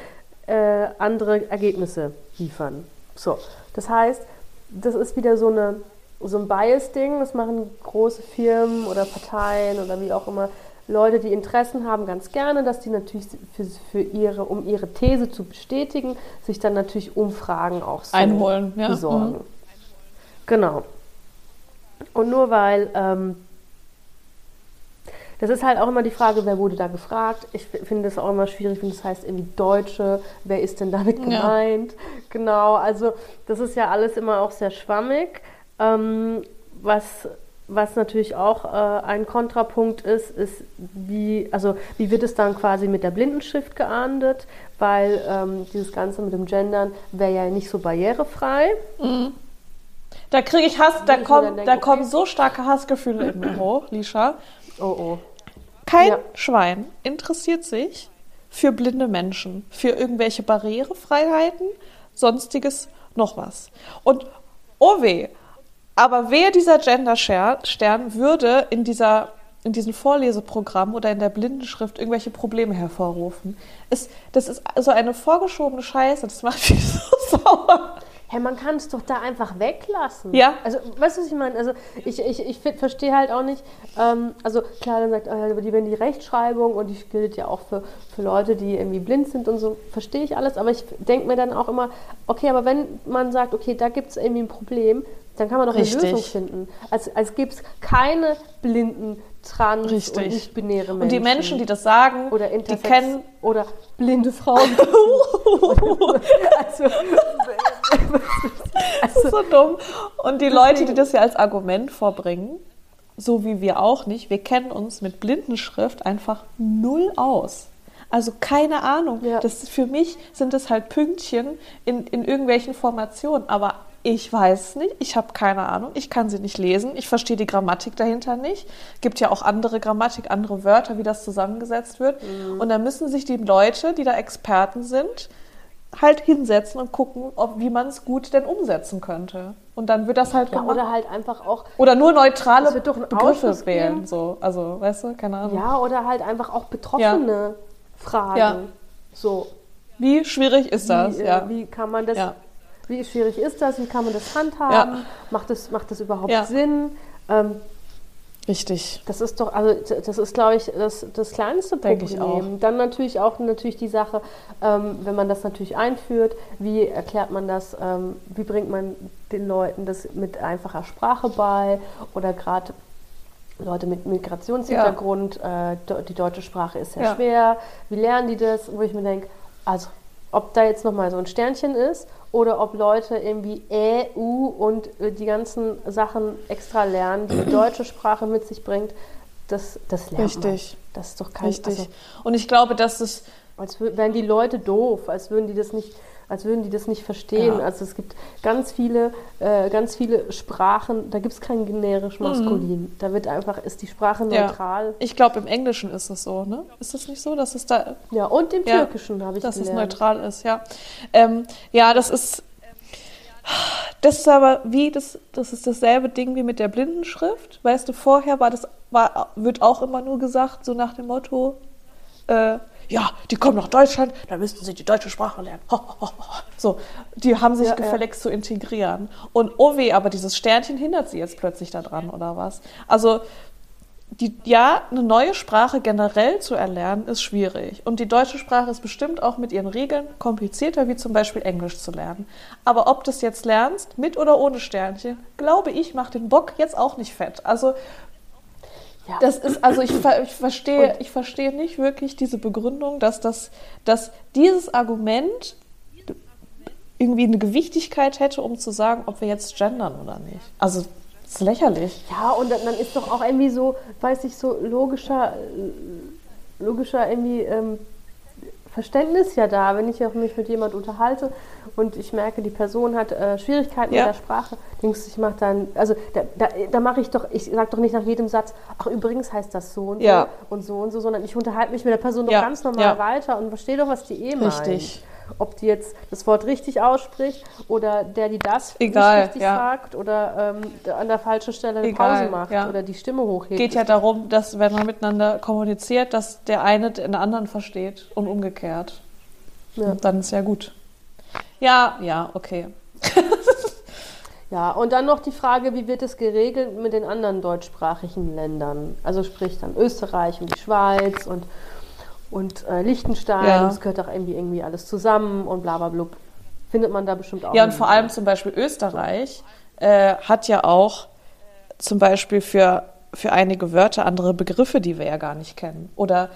äh, andere Ergebnisse liefern. So, das heißt, das ist wieder so, eine, so ein Bias-Ding. Das machen große Firmen oder Parteien oder wie auch immer. Leute, die Interessen haben, ganz gerne, dass die natürlich für, für ihre, um ihre These zu bestätigen, sich dann natürlich Umfragen auch so
einholen, ja.
besorgen. Mhm. Genau. Und nur weil, ähm, das ist halt auch immer die Frage, wer wurde da gefragt. Ich finde das auch immer schwierig, wenn das heißt irgendwie Deutsche, wer ist denn damit gemeint? Ja. Genau, also das ist ja alles immer auch sehr schwammig. Ähm, was, was natürlich auch äh, ein Kontrapunkt ist, ist, wie, also wie wird es dann quasi mit der Blindenschrift geahndet, weil ähm, dieses Ganze mit dem Gendern wäre ja nicht so barrierefrei. Mhm.
Da kriege ich Hass, da, kommen, denke, da kommen okay. so starke Hassgefühle in mir hoch, Lisha.
Oh oh.
Kein ja. Schwein interessiert sich für blinde Menschen, für irgendwelche Barrierefreiheiten, sonstiges noch was. Und oh weh, aber wer dieser Gender-Stern würde in dieser in diesem Vorleseprogramm oder in der Blindenschrift irgendwelche Probleme hervorrufen. Ist, das ist so eine vorgeschobene Scheiße, das macht mich *laughs* so sauer
hey, man kann es doch da einfach weglassen.
Ja.
Also, weißt du, was ich meine? Also, ich, ich, ich verstehe halt auch nicht, ähm, also klar, dann sagt, oh, die, wenn die Rechtschreibung und die gilt ja auch für, für Leute, die irgendwie blind sind und so, verstehe ich alles, aber ich denke mir dann auch immer, okay, aber wenn man sagt, okay, da gibt es irgendwie ein Problem, dann kann man doch Richtig. eine Lösung finden. Als, als gibt es keine blinden trans Richtig. und nicht-binäre Menschen.
Und die Menschen, die das sagen,
oder
die kennen
oder blinde Frauen. *laughs*
also, das ist so dumm. Und die Leute, die das ja als Argument vorbringen, so wie wir auch nicht, wir kennen uns mit Blindenschrift einfach null aus. Also keine Ahnung. Ja. Das für mich sind das halt Pünktchen in, in irgendwelchen Formationen. Aber ich weiß nicht, ich habe keine Ahnung, ich kann sie nicht lesen, ich verstehe die Grammatik dahinter nicht. Gibt ja auch andere Grammatik, andere Wörter, wie das zusammengesetzt wird. Mhm. Und dann müssen sich die Leute, die da Experten sind, halt hinsetzen und gucken, ob, wie man es gut denn umsetzen könnte. Und dann wird das halt
ja, Oder halt einfach auch.
Oder nur neutrale Begriffe wählen. So. Also, weißt du, keine Ahnung.
Ja, oder halt einfach auch Betroffene ja. fragen. Ja. So.
Wie schwierig ist das?
Wie, ja. wie kann man das ja. Wie schwierig ist das? Wie kann man das handhaben? Ja. Macht, das, macht das überhaupt ja. Sinn? Ähm,
Richtig.
Das ist doch, also das ist, glaube ich, das, das kleinste Problem. Ich auch. Dann natürlich auch natürlich die Sache, ähm, wenn man das natürlich einführt, wie erklärt man das, ähm, wie bringt man den Leuten das mit einfacher Sprache bei oder gerade Leute mit Migrationshintergrund, ja. äh, die deutsche Sprache ist sehr ja. schwer, wie lernen die das, wo ich mir denke, also ob da jetzt nochmal so ein Sternchen ist oder ob Leute irgendwie Ä, U und äh, die ganzen Sachen extra lernen, die die *clears throat* deutsche Sprache mit sich bringt, das, das lernt
Richtig.
Man. Das ist doch kein...
Richtig. Also, und ich glaube, dass es...
Als wären die Leute doof, als würden die das nicht als würden die das nicht verstehen. Ja. Also es gibt ganz viele, äh, ganz viele Sprachen, da gibt es kein generisch maskulin. Mhm. Da wird einfach, ist die Sprache neutral. Ja.
Ich glaube, im Englischen ist es so, ne? Ist das nicht so, dass es da.
Ja, und im Türkischen habe ich
Dass
gelernt.
es neutral ist, ja. Ähm, ja, das ist. Das ist aber wie, das, das ist dasselbe Ding wie mit der Blindenschrift. Weißt du, vorher war das, war, wird auch immer nur gesagt, so nach dem Motto, äh, ja, die kommen nach Deutschland, da müssen sie die deutsche Sprache lernen. *laughs* So, die haben sich ja, gefälligst ja. zu integrieren. Und oh weh, aber dieses Sternchen hindert sie jetzt plötzlich daran, oder was? Also, die, ja, eine neue Sprache generell zu erlernen, ist schwierig. Und die deutsche Sprache ist bestimmt auch mit ihren Regeln komplizierter, wie zum Beispiel Englisch zu lernen. Aber ob du es jetzt lernst, mit oder ohne Sternchen, glaube ich, macht den Bock jetzt auch nicht fett. Also
Ja.
Das ist, also ich, ver- ich verstehe, ich verstehe nicht wirklich diese Begründung, dass das, dass dieses Argument irgendwie eine Gewichtigkeit hätte, um zu sagen, ob wir jetzt gendern oder nicht. Also, das ist lächerlich.
Ja, und dann, dann ist doch auch irgendwie so, weiß ich, so logischer, logischer irgendwie ähm, Verständnis ja da, wenn ich auch mich mit jemand unterhalte und ich merke, die Person hat äh, Schwierigkeiten
Ja.
mit der Sprache, denkst du, ich mache dann, also da, da, da mache ich doch, ich sage doch nicht nach jedem Satz, ach übrigens heißt das so und
Ja.
so und so und so, sondern ich unterhalte mich mit der Person doch ganz normal
ja.
weiter und verstehe doch, was die eh meint.
Richtig.
Ob die jetzt das Wort richtig ausspricht oder der, die das
Egal,
nicht richtig
ja.
sagt oder ähm, an der falschen Stelle eine
Egal,
Pause macht
ja.
oder die Stimme hochhebt.
geht ja darum, dass wenn man miteinander kommuniziert, dass der eine den anderen versteht und umgekehrt.
Ja.
Und dann ist ja gut. Ja, ja, okay. *laughs*
Ja, und dann noch die Frage, wie wird es geregelt mit den anderen deutschsprachigen Ländern? Also sprich dann Österreich und die Schweiz und, und äh, Liechtenstein.
Ja.
Das gehört auch irgendwie, irgendwie alles zusammen und bla bla blub. Findet man da bestimmt auch.
Ja, und vor allem zum Beispiel Österreich äh, hat ja auch zum Beispiel für, für einige Wörter andere Begriffe, die wir ja gar nicht kennen. Oder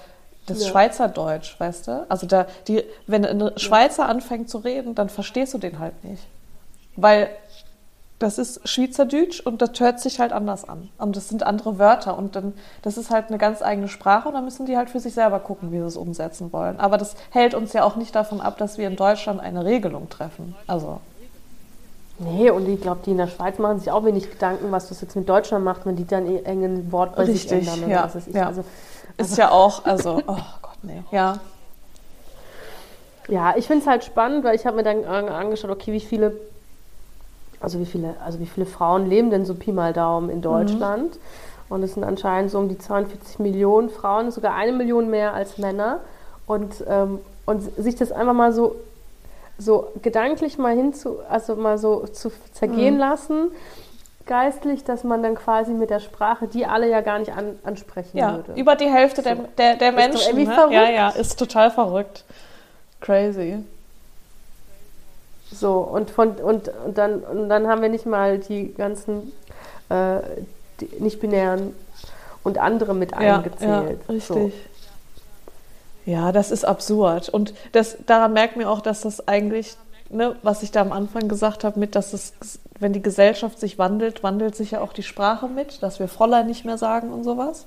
das
Ja.
Schweizerdeutsch, weißt du? Also da, die, wenn ein Schweizer anfängt zu reden, dann verstehst du den halt nicht. Weil das ist Schweizerdeutsch und das hört sich halt anders an. Und das sind andere Wörter und dann, das ist halt eine ganz eigene Sprache und dann müssen die halt für sich selber gucken, wie sie es umsetzen wollen. Aber das hält uns ja auch nicht davon ab, dass wir in Deutschland eine Regelung treffen. Also,
Nee, und ich glaube, die in der Schweiz machen sich auch wenig Gedanken, was das jetzt mit Deutschland macht, wenn die dann ihr engen Wort bei sich
Richtig,
ändern. oder
ja,
was weiß ich.
ja.
Also,
ist ja auch, also, oh Gott, nee. Ja,
Ja, ich finde es halt spannend, weil ich habe mir dann an- angeschaut, okay, wie viele, also wie viele, also wie viele Frauen leben denn so Pi mal Daumen in Deutschland? Und es sind anscheinend so um die 42 Millionen Frauen, sogar eine Million mehr als Männer. Und, ähm, und sich das einfach mal so, so gedanklich mal hinzu, also mal so zu zergehen lassen, geistlich, dass man dann quasi mit der Sprache, die alle ja gar nicht an, ansprechen
ja
würde.
über die Hälfte der, der, der
doch
Menschen.
irgendwie
Ne?
verrückt.
Ja, ja, ist total verrückt. Crazy.
So, und, von, und, und, dann, und dann haben wir nicht mal die ganzen äh, nicht-binären und andere mit
Ja,
eingezählt.
ja, richtig. Ja, das ist absurd. Und das, daran merkt man auch, dass das eigentlich, ne, was ich da am Anfang gesagt habe, mit, dass es, wenn die Gesellschaft sich wandelt, wandelt sich ja auch die Sprache mit, dass wir Fräulein nicht mehr sagen und sowas.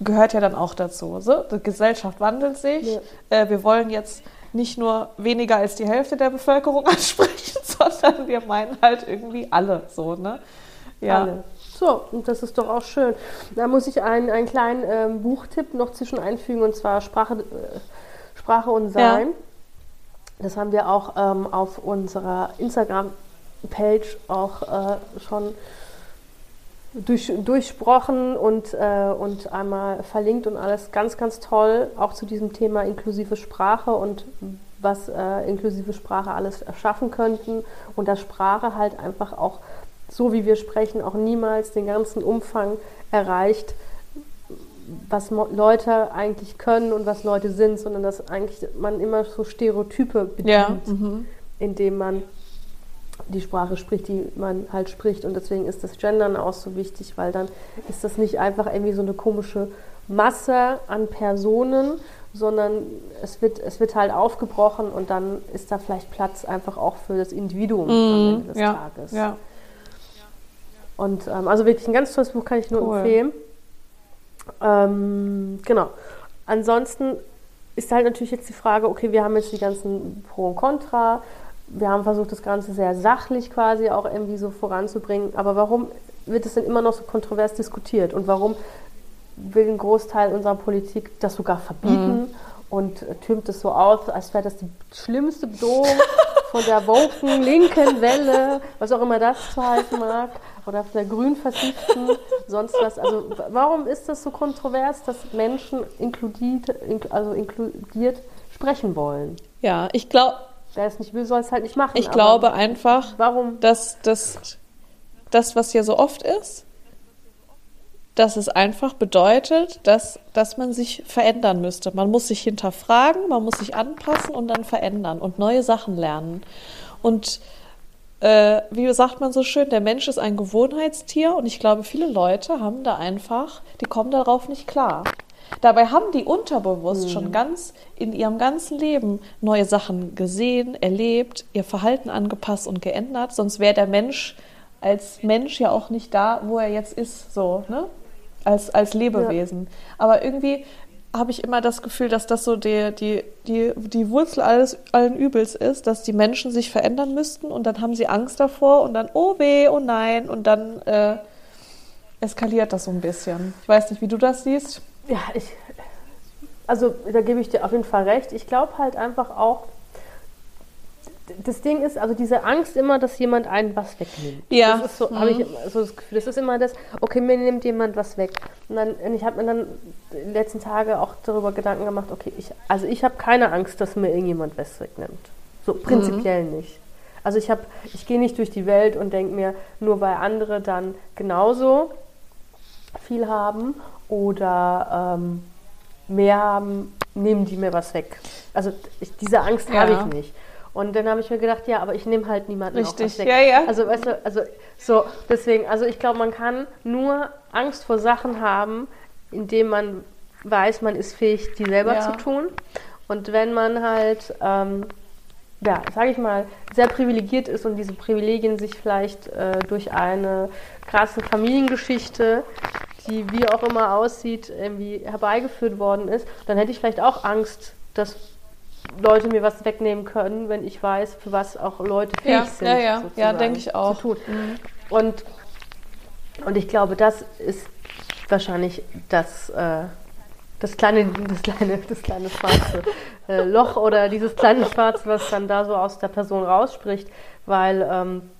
Gehört ja dann auch dazu. So? Die Gesellschaft wandelt sich.
Ja.
Äh, wir wollen jetzt nicht nur weniger als die Hälfte der Bevölkerung *laughs* ansprechen, sondern wir meinen halt irgendwie alle so, ne? Ja.
alle. So, und das ist doch auch schön. Da muss ich einen, einen kleinen ähm, Buchtipp noch zwischen einfügen, und zwar Sprache, äh, Sprache und Sein. Das haben wir auch ähm, auf unserer Instagram-Page auch äh, schon durch, durchsprochen und, äh, und einmal verlinkt und alles ganz, ganz toll, auch zu diesem Thema inklusive Sprache und was äh, inklusive Sprache alles erschaffen könnten und dass Sprache halt einfach auch, so wie wir sprechen, auch niemals den ganzen Umfang erreicht, was Leute eigentlich können und was Leute sind, sondern dass eigentlich man immer so Stereotype bedient
Ja. Mhm.
indem man die Sprache spricht, die man halt spricht. Und deswegen ist das Gendern auch so wichtig, weil dann ist das nicht einfach irgendwie so eine komische Masse an Personen, sondern es wird, es wird halt aufgebrochen und dann ist da vielleicht Platz einfach auch für das Individuum am Ende des
ja,
Tages.
ja.
Und ähm, also wirklich ein ganz tolles Buch, kann ich nur
Cool.
empfehlen. Ähm, genau. Ansonsten ist halt natürlich jetzt die Frage, okay, wir haben jetzt die ganzen Pro und Contra, wir haben versucht, das Ganze sehr sachlich quasi auch irgendwie so voranzubringen, aber warum wird es denn immer noch so kontrovers diskutiert und warum will ein Großteil unserer Politik das sogar verbieten und äh, türmt es so aus, als wäre das die schlimmste Bedrohung *laughs* von der woken linken Welle, was auch immer das zu heißen mag, oder von der grünversifften, sonst was. Also warum ist das so kontrovers, dass Menschen inkludiert, ink, also inkludiert sprechen wollen?
Ja, ich glaube,
Wer es nicht will, soll es halt nicht machen.
ich glaube einfach,
Warum?
dass das, das, was hier so oft ist, dass es einfach bedeutet, dass, dass man sich verändern müsste. Man muss sich hinterfragen, man muss sich anpassen und dann verändern und neue Sachen lernen. Und äh, wie sagt man so schön, der Mensch ist ein Gewohnheitstier und ich glaube, viele Leute haben da einfach, die kommen darauf nicht klar. Dabei haben die unterbewusst mhm. schon ganz in ihrem ganzen Leben neue Sachen gesehen, erlebt, ihr Verhalten angepasst und geändert. Sonst wäre der Mensch als Mensch ja auch nicht da, wo er jetzt ist, so, ne? Als, als Lebewesen. Ja. Aber irgendwie habe ich immer das Gefühl, dass das so die, die, die, die Wurzel alles, allen Übels ist, dass die Menschen sich verändern müssten und dann haben sie Angst davor und dann, oh weh, oh nein, und dann äh, eskaliert das so ein bisschen. Ich weiß nicht, wie du das siehst.
Ja, ich, also da gebe ich dir auf jeden Fall recht. Ich glaube halt einfach auch, das Ding ist, also diese Angst immer, dass jemand einen was wegnimmt.
Ja.
Das ist so, mhm. habe ich so das Gefühl, das ist immer das, okay, mir nimmt jemand was weg. Und, dann, und ich habe mir dann die letzten Tage auch darüber Gedanken gemacht, okay, ich, also ich habe keine Angst, dass mir irgendjemand was wegnimmt. So prinzipiell mhm. nicht. Also ich habe, ich gehe nicht durch die Welt und denke mir, nur weil andere dann genauso viel haben oder ähm, mehr haben, nehmen die mir was weg. Also ich, diese Angst ja. habe ich nicht. Und dann habe ich mir gedacht, ja, aber ich nehme halt niemanden
Richtig.
was weg.
Ja, ja.
Also, weißt du, also so, deswegen, also ich glaube, man kann nur Angst vor Sachen haben, indem man weiß, man ist fähig, die selber ja. zu tun. Und wenn man halt, ähm, ja, sage ich mal, sehr privilegiert ist und diese Privilegien sich vielleicht äh, durch eine krasse Familiengeschichte, die wie auch immer aussieht, irgendwie herbeigeführt worden ist, dann hätte ich vielleicht auch Angst, dass Leute mir was wegnehmen können, wenn ich weiß, für was auch Leute fähig
ja,
sind.
Ja, ja, ja, denke ich auch.
Mhm. Und, und ich glaube, das ist wahrscheinlich das, äh, das, kleine, das, kleine, das kleine schwarze äh, Loch oder dieses kleine Schwarz, was dann da so aus der Person rausspricht, weil ähm,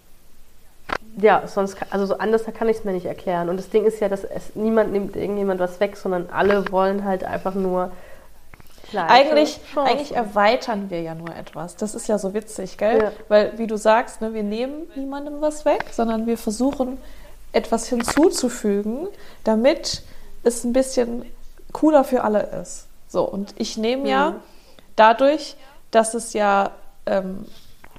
ja, sonst, also so anders kann ich es mir nicht erklären. Und das Ding ist ja, dass es niemand nimmt irgendjemand was weg, sondern alle wollen halt einfach nur
eigentlich, eigentlich erweitern wir ja nur etwas. Das ist ja so witzig, gell? Ja. Weil, wie du sagst, ne, wir nehmen niemandem was weg, sondern wir versuchen etwas hinzuzufügen, damit es ein bisschen cooler für alle ist. So, und ich nehme ja dadurch, dass es ja, ähm,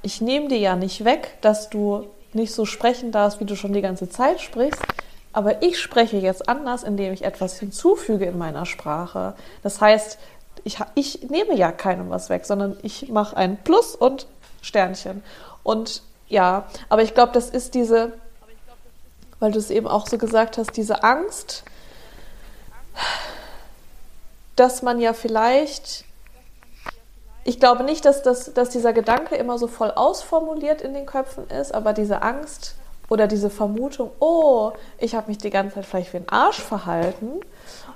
ich nehme dir ja nicht weg, dass du nicht so sprechen darfst, wie du schon die ganze Zeit sprichst, aber ich spreche jetzt anders, indem ich etwas hinzufüge in meiner Sprache. Das heißt, ich, ich nehme ja keinem was weg, sondern ich mache ein Plus und Sternchen. Und ja, aber ich glaube, das ist diese, weil du es eben auch so gesagt hast, diese Angst, dass man ja vielleicht, ich glaube nicht, dass, das, dass dieser Gedanke immer so voll ausformuliert in den Köpfen ist, aber diese Angst oder diese Vermutung, oh, ich habe mich die ganze Zeit vielleicht wie ein Arsch verhalten.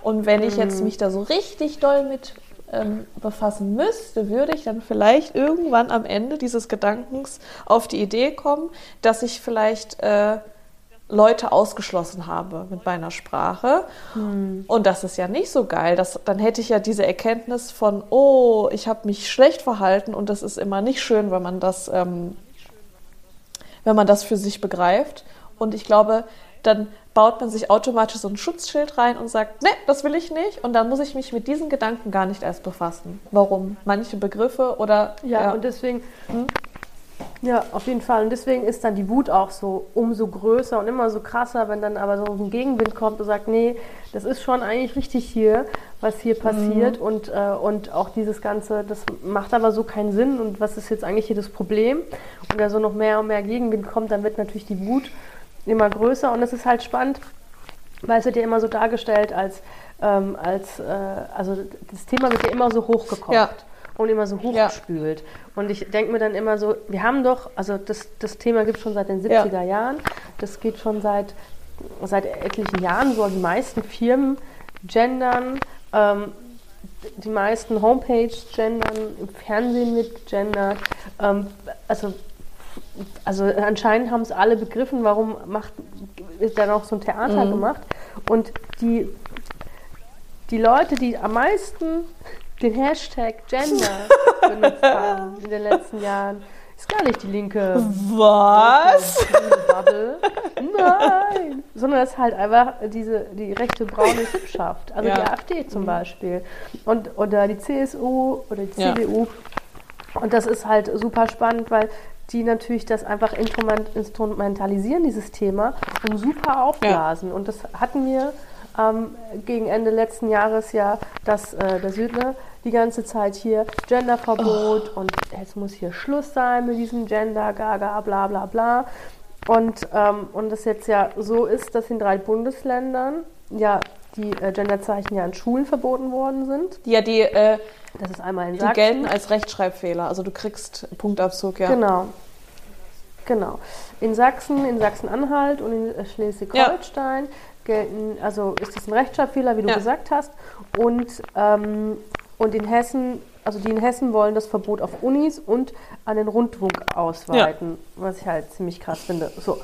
Und wenn ich jetzt mhm. mich da so richtig doll mit ähm, befassen müsste, würde ich dann vielleicht irgendwann am Ende dieses Gedankens auf die Idee kommen, dass ich vielleicht äh, Leute ausgeschlossen habe mit meiner Sprache. Hm. Und das ist ja nicht so geil. Das, dann hätte ich ja diese Erkenntnis von, oh, ich habe mich schlecht verhalten und das ist immer nicht schön, wenn man das, ähm, wenn man das für sich begreift. Und ich glaube, dann baut man sich automatisch so ein Schutzschild rein und sagt, ne, das will ich nicht. Und dann muss ich mich mit diesen Gedanken gar nicht erst befassen. Warum? Manche Begriffe oder.
Ja, ja. und deswegen. Hm? Ja, auf jeden Fall. Und deswegen ist dann die Wut auch so umso größer und immer so krasser, wenn dann aber so ein Gegenwind kommt und sagt, nee, das ist schon eigentlich richtig hier, was hier passiert. Mhm. Und, äh, und auch dieses Ganze, das macht aber so keinen Sinn. Und was ist jetzt eigentlich hier das Problem? Und da so noch mehr und mehr Gegenwind kommt, dann wird natürlich die Wut immer größer und es ist halt spannend, weil es wird ja immer so dargestellt als, ähm, als äh, also das Thema wird ja immer so hochgekocht. Ja. Und immer so hochgespült. Ja. Und ich denke mir dann immer so, wir haben doch, also das, das Thema gibt es schon seit den 70er ja. Jahren, das geht schon seit, seit etlichen Jahren so, die meisten Firmen gendern, ähm, die meisten Homepages gendern, im Fernsehen wird gendert. Ähm, also also anscheinend haben es alle begriffen, warum macht, ist da noch so ein Theater mhm. gemacht. Und die, die Leute, die am meisten den Hashtag Gender *laughs* benutzt haben in den letzten Jahren, ist gar nicht die linke
Was?
Bubble. Nein. Sondern es ist halt einfach diese, die rechte braune Sippschaft. Also ja. die AfD zum mhm. Beispiel. Und, oder die CSU oder die CDU. Ja. Und das ist halt super spannend, weil die natürlich das einfach instrumentalisieren, dieses Thema, und super aufblasen. Ja. Und das hatten wir ähm, gegen Ende letzten Jahres ja, dass äh, der Südler die ganze Zeit hier Genderverbot oh. und jetzt muss hier Schluss sein mit diesem Gender, gaga, bla bla bla. Und, ähm, und es jetzt ja so ist, dass in drei Bundesländern ja die äh, Genderzeichen ja in Schulen verboten worden sind.
Ja, die, äh,
das ist einmal in
die Sachsen. gelten als Rechtschreibfehler. Also du kriegst Punktabzug, ja.
Genau. Genau. In Sachsen, in Sachsen-Anhalt und in Schleswig-Holstein ja. Gelten, also ist das ein Rechtschreibfehler, wie du ja. gesagt hast. Und, ähm, und in Hessen, also die in Hessen wollen das Verbot auf Unis und an den Rundfunk ausweiten, ja. was ich halt ziemlich krass finde. So.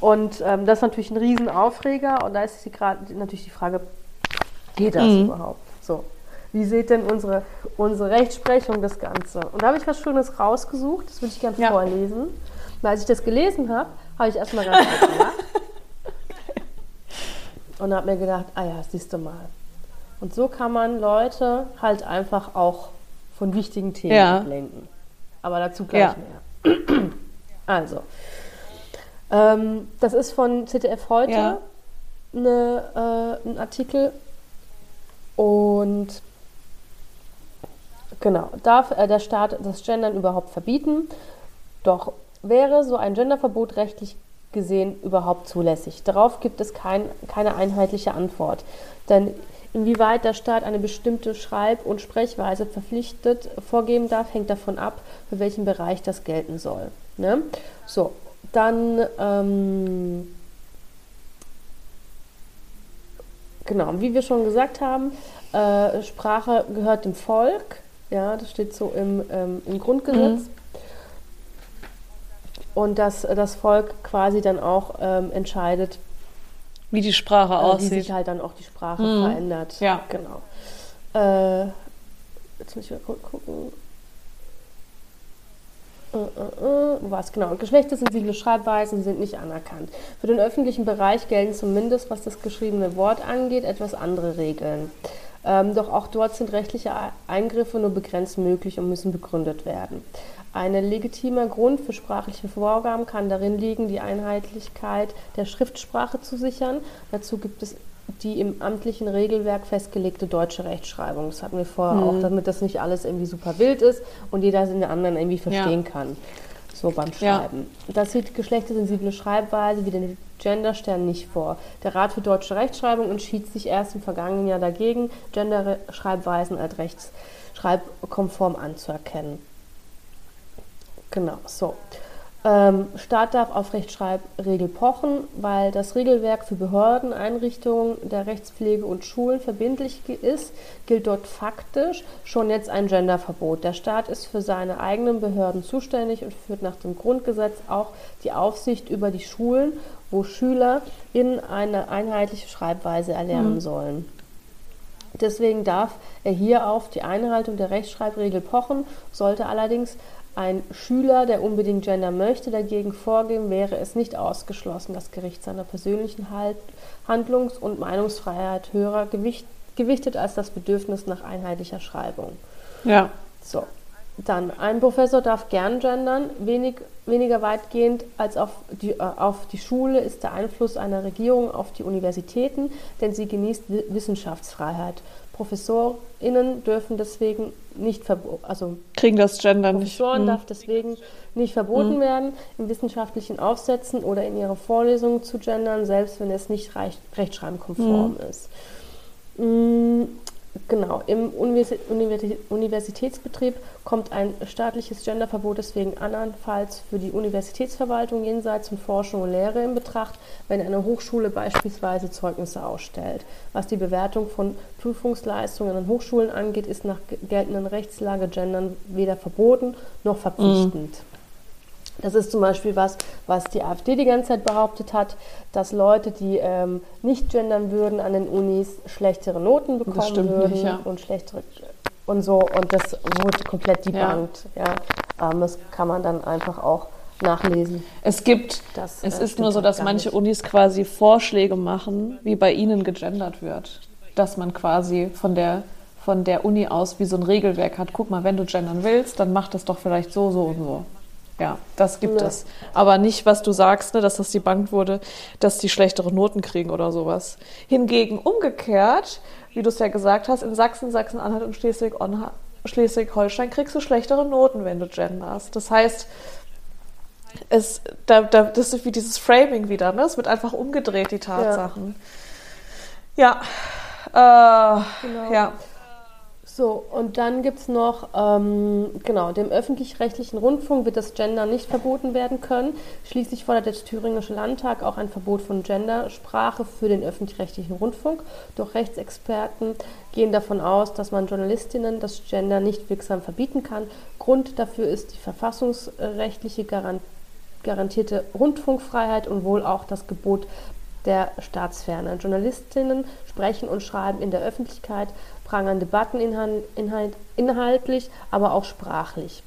Und ähm, das ist natürlich ein Riesenaufreger und da ist die natürlich die Frage, geht das mhm. überhaupt? So. Wie sieht denn unsere, unsere Rechtsprechung das Ganze? Und da habe ich was Schönes rausgesucht, das würde ich gerne ja. vorlesen. Weil als ich das gelesen habe, habe ich erstmal ganz kurz gelacht. Und habe mir gedacht, ah ja, siehst du mal. Und so kann man Leute halt einfach auch von wichtigen Themen ja. ablenken. Aber dazu gleich ja. mehr. *clears throat* Also, ähm, das ist von ZDF heute ja. eine, äh, ein Artikel. Und genau, darf äh, der Staat das Gendern überhaupt verbieten? Doch wäre so ein Genderverbot rechtlich gesehen überhaupt zulässig? Darauf gibt es kein, keine einheitliche Antwort. Denn inwieweit der Staat eine bestimmte Schreib- und Sprechweise verpflichtet vorgeben darf, hängt davon ab, für welchen Bereich das gelten soll. Ne? So, dann, ähm, genau, wie wir schon gesagt haben, äh, Sprache gehört dem Volk. Ja, das steht so im, ähm, im Grundgesetz. Mhm. Und dass das Volk quasi dann auch ähm, entscheidet,
wie die Sprache äh, aussieht.
Wie sich halt dann auch die Sprache mhm. verändert. Ja. Genau. Äh, jetzt muss ich mal gucken. Äh, äh, äh, was genau? Geschlechtersensible Schreibweisen sind nicht anerkannt. Für den öffentlichen Bereich gelten zumindest, was das geschriebene Wort angeht, etwas andere Regeln. Ähm, doch auch dort sind rechtliche Eingriffe nur begrenzt möglich und müssen begründet werden. Ein legitimer Grund für sprachliche Vorgaben kann darin liegen, die Einheitlichkeit der Schriftsprache zu sichern. Dazu gibt es die im amtlichen Regelwerk festgelegte deutsche Rechtschreibung. Das hatten wir vorher mhm. auch, damit das nicht alles irgendwie super wild ist und jeder den anderen irgendwie verstehen ja. kann. So beim Schreiben. Ja. Das sieht geschlechtersensible Schreibweise wie den Genderstern nicht vor. Der Rat für deutsche Rechtschreibung entschied sich erst im vergangenen Jahr dagegen, Genderschreibweisen als rechtsschreibkonform anzuerkennen. Genau, so. Ähm, Staat darf auf Rechtschreibregel pochen, weil das Regelwerk für Behörden, Einrichtungen der Rechtspflege und Schulen verbindlich ist, gilt dort faktisch schon jetzt ein Genderverbot. Der Staat ist für seine eigenen Behörden zuständig und führt nach dem Grundgesetz auch die Aufsicht über die Schulen, wo Schüler in eine einheitliche Schreibweise erlernen mhm. sollen. Deswegen darf er hier auf die Einhaltung der Rechtschreibregel pochen, sollte allerdings ein Schüler, der unbedingt Gender möchte, dagegen vorgehen, wäre es nicht ausgeschlossen, das Gericht seiner persönlichen halt Handlungs- und Meinungsfreiheit höher gewicht, gewichtet als das Bedürfnis nach einheitlicher Schreibung.
Ja.
So. Dann, ein Professor darf gern gendern, wenig, weniger weitgehend als auf die, äh, auf die Schule ist der Einfluss einer Regierung auf die Universitäten, denn sie genießt Wissenschaftsfreiheit. ProfessorInnen dürfen deswegen nicht verboten, also
kriegen das Gender
nicht. Professoren mhm. darf deswegen nicht verboten mhm. werden, in wissenschaftlichen Aufsätzen oder in ihrer Vorlesungen zu gendern, selbst wenn es nicht rechtschreibenkonform mhm. ist. Genau, im Universitätsbetrieb kommt ein staatliches Genderverbot deswegen andernfalls für die Universitätsverwaltung jenseits von Forschung und Lehre in Betracht, wenn eine Hochschule beispielsweise Zeugnisse ausstellt. Was die Bewertung von Prüfungsleistungen an Hochschulen angeht, ist nach geltenden Rechtslage Gendern weder verboten noch verpflichtend. Mhm. Das ist zum Beispiel was, was die AfD die ganze Zeit behauptet hat, dass Leute, die ähm, nicht gendern würden an den Unis, schlechtere Noten bekommen würden nicht, ja. und schlechtere und so. Und das wurde komplett debunked. Ja. ja. Ähm, das kann man dann einfach auch nachlesen.
Es gibt, das, es äh, ist nur so, dass manche nicht. Unis quasi Vorschläge machen, wie bei ihnen gegendert wird. Dass man quasi von der von der Uni aus wie so ein Regelwerk hat. Guck mal, wenn du gendern willst, dann mach das doch vielleicht so, so und so. Ja, das gibt
Ja.
es. Aber nicht, was du sagst, ne, dass das die Bank wurde, dass die schlechtere Noten kriegen oder sowas. Hingegen umgekehrt, wie du es ja gesagt hast, in Sachsen, Sachsen-Anhalt und Schleswig-Holstein kriegst du schlechtere Noten, wenn du genderst. Das heißt, es, da, da, das ist wie dieses Framing wieder, ne? Es wird einfach umgedreht, die Tatsachen. Ja. Äh,
Genau.
ja.
So, und dann gibt es noch, ähm, genau, dem öffentlich-rechtlichen Rundfunk wird das Gender nicht verboten werden können. Schließlich fordert der Thüringische Landtag auch ein Verbot von Gendersprache für den öffentlich-rechtlichen Rundfunk. Doch Rechtsexperten gehen davon aus, dass man Journalistinnen das Gender nicht wirksam verbieten kann. Grund dafür ist die verfassungsrechtliche Garan garantierte Rundfunkfreiheit und wohl auch das Gebot der Staatsferne. Journalistinnen sprechen und schreiben in der Öffentlichkeit, prangern Debatten inhal inhalt inhaltlich, aber auch sprachlich.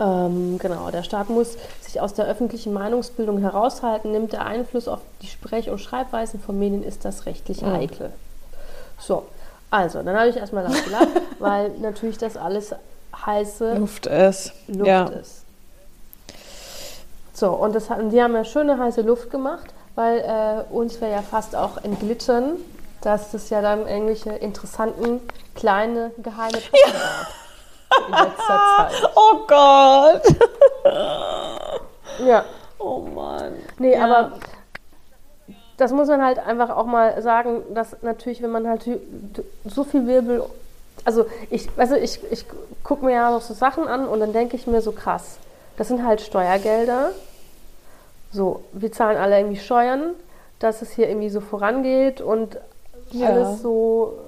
Ähm, genau, der Staat muss sich aus der öffentlichen Meinungsbildung heraushalten. Nimmt der Einfluss auf die Sprech- und Schreibweisen von Medien, ist das rechtlich
Mhm.
heikel. So, also, dann habe ich erstmal laut *laughs* gelacht, weil natürlich das alles heiße
Luft ist.
Luft
ja.
ist. So, und das hatten, die haben ja schöne heiße Luft gemacht, weil äh, uns wäre ja fast auch entglitten, dass das ja dann irgendwelche interessanten, kleine, geheime Treffen gab. In letzter *laughs* Zeit.
Oh Gott.
Ja,
Oh Mann.
nee,
Ja.
aber das muss man halt einfach auch mal sagen, dass natürlich, wenn man halt so viel Wirbel, also ich, also ich, ich gucke mir ja noch so Sachen an und dann denke ich mir so krass, das sind halt Steuergelder. So, wir zahlen alle irgendwie Steuern, dass es hier irgendwie so vorangeht und
Ja.
alles so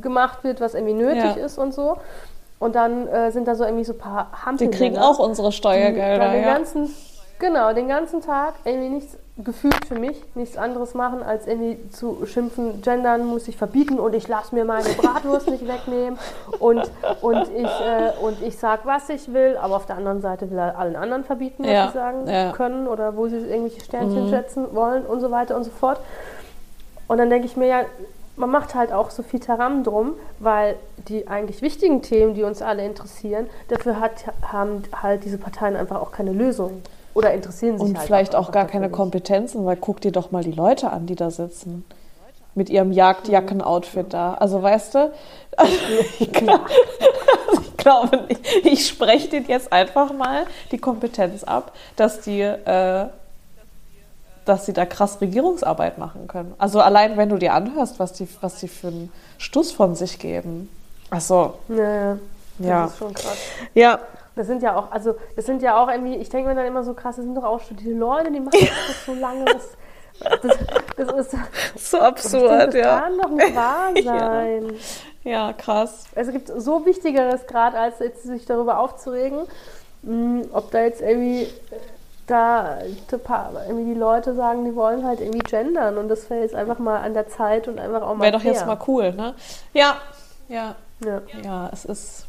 gemacht wird, was irgendwie nötig
Ja.
ist und so. Und dann äh, sind da so irgendwie so ein paar
Wir
Hampelmänner.
kriegen auch unsere
die
Steuergelder.
den
Ja.
ganzen, genau, den ganzen Tag irgendwie nichts gefühlt für mich, nichts anderes machen, als irgendwie zu schimpfen, gendern muss ich verbieten und ich lasse mir meine Bratwurst nicht wegnehmen und, und, ich, äh, und ich sag, was ich will, aber auf der anderen Seite will er allen anderen verbieten, was
Ja,
sie sagen
ja.
können oder wo sie irgendwelche Sternchen
Mhm.
setzen wollen und so weiter und so fort. Und dann denke ich mir ja, man macht halt auch so viel Taram drum, weil die eigentlich wichtigen Themen, die uns alle interessieren, dafür hat, haben halt diese Parteien einfach auch keine Lösung. Oder interessieren sich
Und
halt
vielleicht auch
einfach
gar keine. Kompetenzen, weil guck dir doch mal die Leute an, die da sitzen. Mit ihrem Jagdjacken-Outfit da. Also weißt du, *laughs* ich, kann, *laughs* ich glaube nicht, ich spreche denen jetzt einfach mal die Kompetenz ab, dass die, äh, dass sie da krass Regierungsarbeit machen können. Also allein wenn du dir anhörst, was die, was die für einen Stuss von sich geben. Ach so,
Ja, ja. Das
ja.
ist schon krass.
Ja,
Das sind ja auch, also das sind ja auch irgendwie, ich denke mir dann immer so krass, das sind doch auch studierte Leute, die machen das so lange. *laughs* Das, das, das ist
so
das,
absurd,
das
ja.
kann doch nicht *laughs* wahr
Ja.
sein.
Ja, krass.
Es gibt so Wichtigeres gerade, als jetzt sich darüber aufzuregen, mh, ob da jetzt irgendwie da irgendwie die Leute sagen, die wollen halt irgendwie gendern und das wäre jetzt einfach mal an der Zeit und einfach auch mal
Wäre doch jetzt mal cool, ne? Ja, ja,
Ja.
ja, es ist.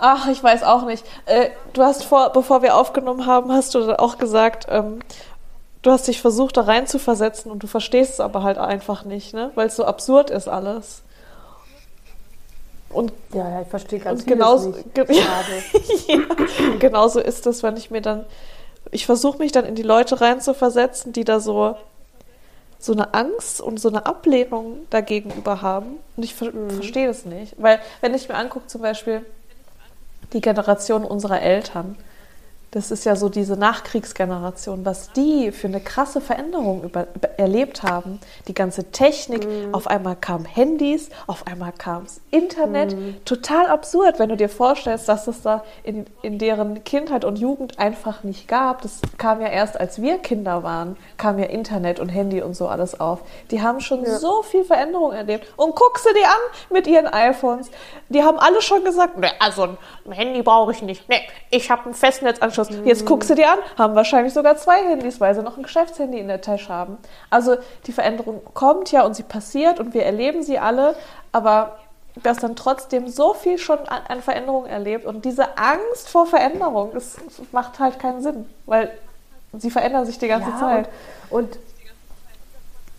Ach, ich weiß auch nicht. Äh, du hast vor, bevor wir aufgenommen haben, hast du auch gesagt, ähm, du hast dich versucht, da rein zu versetzen und du verstehst es aber halt einfach nicht, ne? Weil es so absurd ist alles. Und
ja, ja, ich verstehe ganz
Und genauso-
nicht.
ge- *laughs* ja, genauso ist es, wenn ich mir dann, ich versuche mich dann in die Leute reinzuversetzen, die da so so eine Angst und so eine Ablehnung dagegenüber haben. Und ich ver verstehe das nicht. Weil, wenn ich mir angucke, zum Beispiel die Generation unserer Eltern, das ist ja so diese Nachkriegsgeneration, was die für eine krasse Veränderung über, erlebt haben. Die ganze Technik, auf einmal kamen Handys, auf einmal kam das Internet. Total absurd, wenn du dir vorstellst, dass es da in, in deren Kindheit und Jugend einfach nicht gab. Das kam ja erst, als wir Kinder waren, kam ja Internet und Handy und so alles auf. Die haben schon
Ja.
so viel Veränderung erlebt. Und guck sie dir an mit ihren iPhones. Die haben alle schon gesagt, ne, also ein Handy brauche ich nicht. Ne, ich habe einen Festnetzanschluss. Jetzt guckst du dir an, haben wahrscheinlich sogar zwei Handys, weil sie noch ein Geschäftshandy in der Tasche haben. Also die Veränderung kommt ja und sie passiert und wir erleben sie alle, aber dass dann trotzdem so viel schon an, an Veränderung erlebt und diese Angst vor Veränderung, das macht halt keinen Sinn, weil sie verändern sich die ganze
Ja,
Zeit.
Und, und,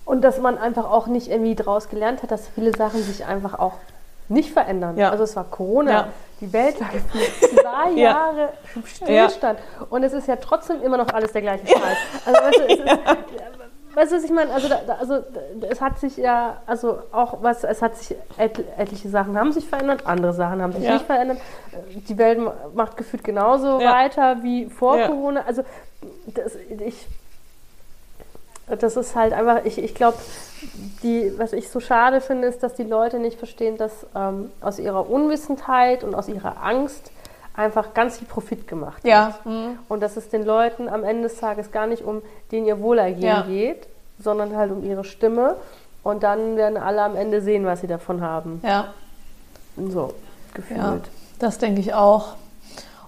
und dass man einfach auch nicht irgendwie draus gelernt hat, dass viele Sachen sich einfach auch nicht verändern.
Ja.
Also es war Corona.
Ja.
Die Welt *laughs* war gefühlt zwei
Ja.
Jahre Stillstand. Und es ist ja trotzdem immer noch alles der gleiche Scheiß. Also weißt du, es ist, weißt du, was ich meine? Also, da, also es hat sich ja, also auch was, es hat sich et, etliche Sachen haben sich verändert, andere Sachen haben sich
Ja.
nicht verändert. Die Welt ma- macht gefühlt genauso
Ja.
weiter wie vor
Ja.
Corona. Also das, ich, das ist halt einfach, ich, ich glaube, die, was ich so schade finde, ist, dass die Leute nicht verstehen, dass ähm, aus ihrer Unwissenheit und aus ihrer Angst einfach ganz viel Profit gemacht wird.
Ja. Mhm.
Und dass es den Leuten am Ende des Tages gar nicht um den ihr Wohlergehen
Ja.
geht, sondern halt um ihre Stimme. Und dann werden alle am Ende sehen, was sie davon haben.
Ja.
So, gefühlt.
Ja, das denke ich auch.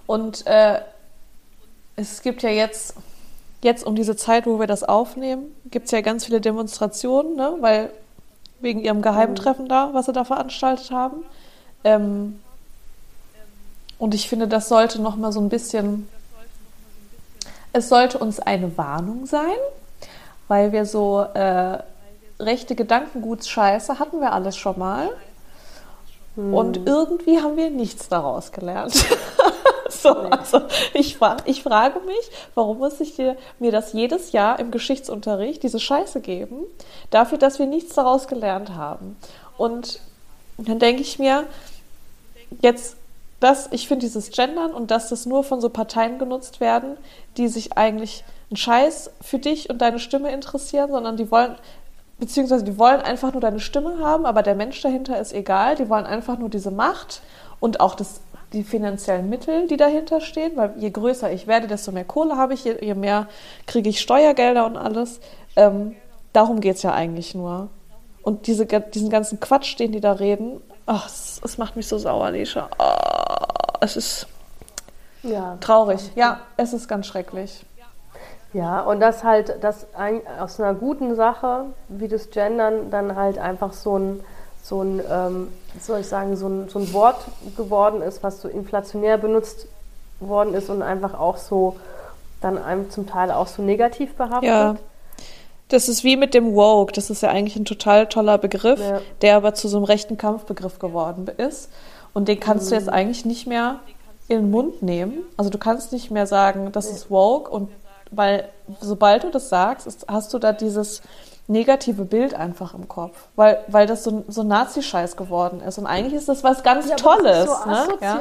Und äh, es gibt ja jetzt, jetzt um diese Zeit, wo wir das aufnehmen, gibt es ja ganz viele Demonstrationen, ne? weil wegen ihrem Geheimtreffen da, was sie da veranstaltet haben. Ähm, und ich finde, das sollte noch mal so ein bisschen, es sollte uns eine Warnung sein, weil wir so äh, rechte Gedankengutsscheiße hatten wir alles schon mal. Und irgendwie haben wir nichts daraus gelernt. *laughs* *laughs* so, also ich, ich frage mich, warum muss ich dir, mir das jedes Jahr im Geschichtsunterricht, diese Scheiße geben, dafür, dass wir nichts daraus gelernt haben. Und dann denke ich mir, jetzt, dass ich finde dieses Gendern und dass das nur von so Parteien genutzt werden, die sich eigentlich einen Scheiß für dich und deine Stimme interessieren, sondern die wollen, beziehungsweise die wollen einfach nur deine Stimme haben, aber der Mensch dahinter ist egal. Die wollen einfach nur diese Macht und auch das, die finanziellen Mittel, die dahinter stehen, weil je größer ich werde, desto mehr Kohle habe ich, je, je mehr kriege ich Steuergelder und alles. Ähm, darum geht es ja eigentlich nur. Und diese, diesen ganzen Quatsch, den die da reden, ach, es, es macht mich so sauer, Lesha. Ah, es ist
Ja.
traurig. Ja, es ist ganz schrecklich.
Ja, und das halt, ein, aus einer guten Sache, wie das Gendern, dann halt einfach so ein, so ein ähm, soll ich sagen, so ein, so ein Wort geworden ist, was so inflationär benutzt worden ist und einfach auch so, dann einem zum Teil auch so negativ behaftet.
Ja. Das ist wie mit dem Woke. Das ist ja eigentlich ein total toller Begriff,
Ja.
der aber zu so einem rechten Kampfbegriff geworden ist. Und den kannst du jetzt eigentlich nicht mehr in den Mund nehmen. Also du kannst nicht mehr sagen, das ist Woke. Und weil sobald du das sagst, ist, hast du da dieses negative Bild einfach im Kopf. Weil, weil das so, so Nazi-Scheiß geworden ist. Und eigentlich ist das was ganz
Ja,
Tolles.
Das ist so
ne?
asozial.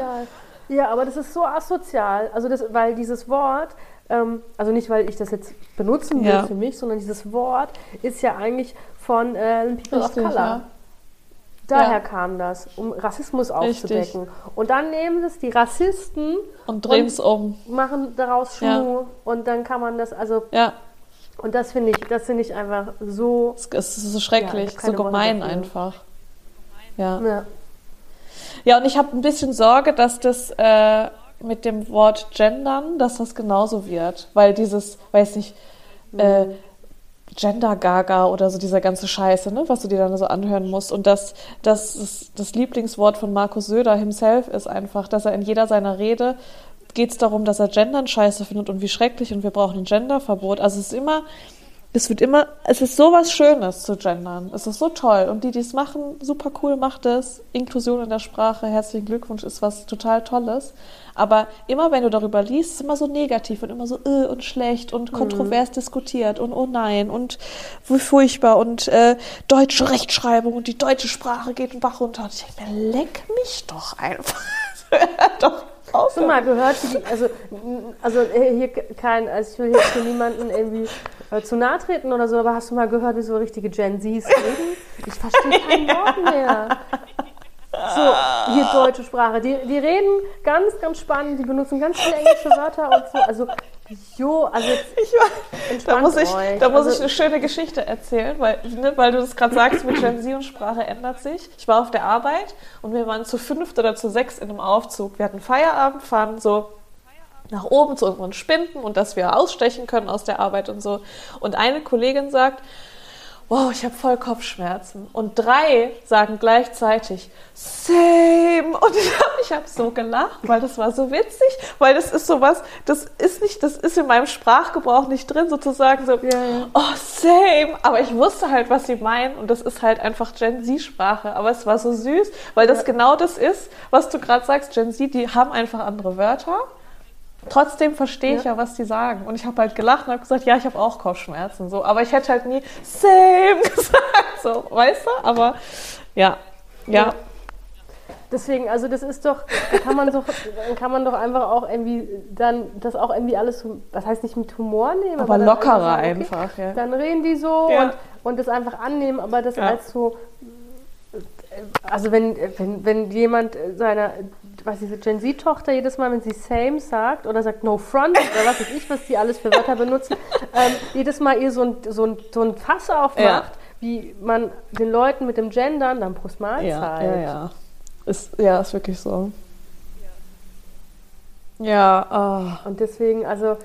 Ja?
Ja. aber das ist so asozial. Also das, weil dieses Wort, ähm, also nicht, weil ich das jetzt benutzen will
Ja.
für mich, sondern dieses Wort ist ja eigentlich von äh, People
Richtig,
of Color.
ja.
Daher kam das, um Rassismus
Richtig.
aufzudecken. Und dann nehmen es die Rassisten
Und drehen es um.
machen daraus Schmuh
Ja.
und dann kann man das, also, und das finde ich, das finde ich einfach so,
es ist so schrecklich,
Ja,
so gemein einfach. Ja.
ja.
Ja, und ich habe ein bisschen Sorge, dass das äh, mit dem Wort gendern, dass das genauso wird. Weil dieses, weiß nicht, äh, Gender Gaga oder so dieser ganze Scheiße, ne, was du dir dann so anhören musst. Und dass das, das das Lieblingswort von Markus Söder himself ist einfach, dass er in jeder seiner Rede geht es darum, dass er Gendern scheiße findet und wie schrecklich und wir brauchen ein Genderverbot. Also es ist immer, es wird immer, es ist sowas Schönes zu gendern. Es ist so toll. Und die, die es machen, super cool, macht es. Inklusion in der Sprache, herzlichen Glückwunsch, ist was total Tolles. Aber immer wenn du darüber liest, ist es immer so negativ und immer so äh, und schlecht und kontrovers diskutiert und oh nein und wie furchtbar und äh, deutsche Rechtschreibung und die deutsche Sprache geht den Bach runter. Und ich denke mir, leck mich doch einfach. *laughs* Doch.
Hast du mal gehört, die, also, also äh, hier kein, also ich will jetzt hier niemanden irgendwie äh, zu nahe treten oder so, aber hast du mal gehört, wie so richtige Gen Zs reden? Ich verstehe kein Wort mehr. *laughs* So, hier deutsche Sprache. Die, die reden ganz, ganz spannend, die benutzen ganz viele englische Wörter und so. Also, jo, also jetzt
Ich war, da muss ich,
euch.
da muss
also,
ich eine schöne Geschichte erzählen, weil, ne, weil du das gerade sagst, mit Gen Z und Sprache ändert sich. Ich war auf der Arbeit und wir waren zu fünft oder zu sechs in einem Aufzug. Wir hatten Feierabend, fahren so nach oben zu unseren Spinden und dass wir ausstechen können aus der Arbeit und so. Und eine Kollegin sagt, wow, ich habe voll Kopfschmerzen. Und drei sagen gleichzeitig, same. Und *laughs* ich habe so gelacht, weil das war so witzig, weil das ist sowas, das ist nicht, das ist in meinem Sprachgebrauch nicht drin, sozusagen so, oh, same. Aber ich wusste halt, was sie meinen und das ist halt einfach Gen Z-Sprache. Aber es war so süß, weil das
Ja.
genau das ist, was du gerade sagst, Gen Z, die haben einfach andere Wörter. Trotzdem verstehe ich
Ja.
ja, was die sagen. Und ich habe halt gelacht und habe gesagt, ja, ich habe auch Kopfschmerzen. So. Aber ich hätte halt nie same *laughs* gesagt. So, weißt du? Aber ja. Ja.
Ja. Deswegen, also das ist doch, kann man doch, dann kann man doch einfach auch irgendwie dann das auch irgendwie alles, was heißt nicht mit Humor nehmen,
Aber
dann
lockerer
sagen, okay,
einfach, ja.
Dann reden die so und, und das einfach annehmen, aber das als so, also wenn, wenn, wenn jemand seiner, was diese Gen Z-Tochter jedes Mal, wenn sie same sagt oder sagt no front oder was weiß ich, was die alles für Wörter benutzen, *laughs* ähm, jedes Mal ihr so ein, so ein, so ein Fass aufmacht,
Ja.
wie man den Leuten mit dem Gendern dann Prost Mahlzeit.
Ja, ja, ja. Ist, ja, ist wirklich so. Ja,
Und deswegen, also,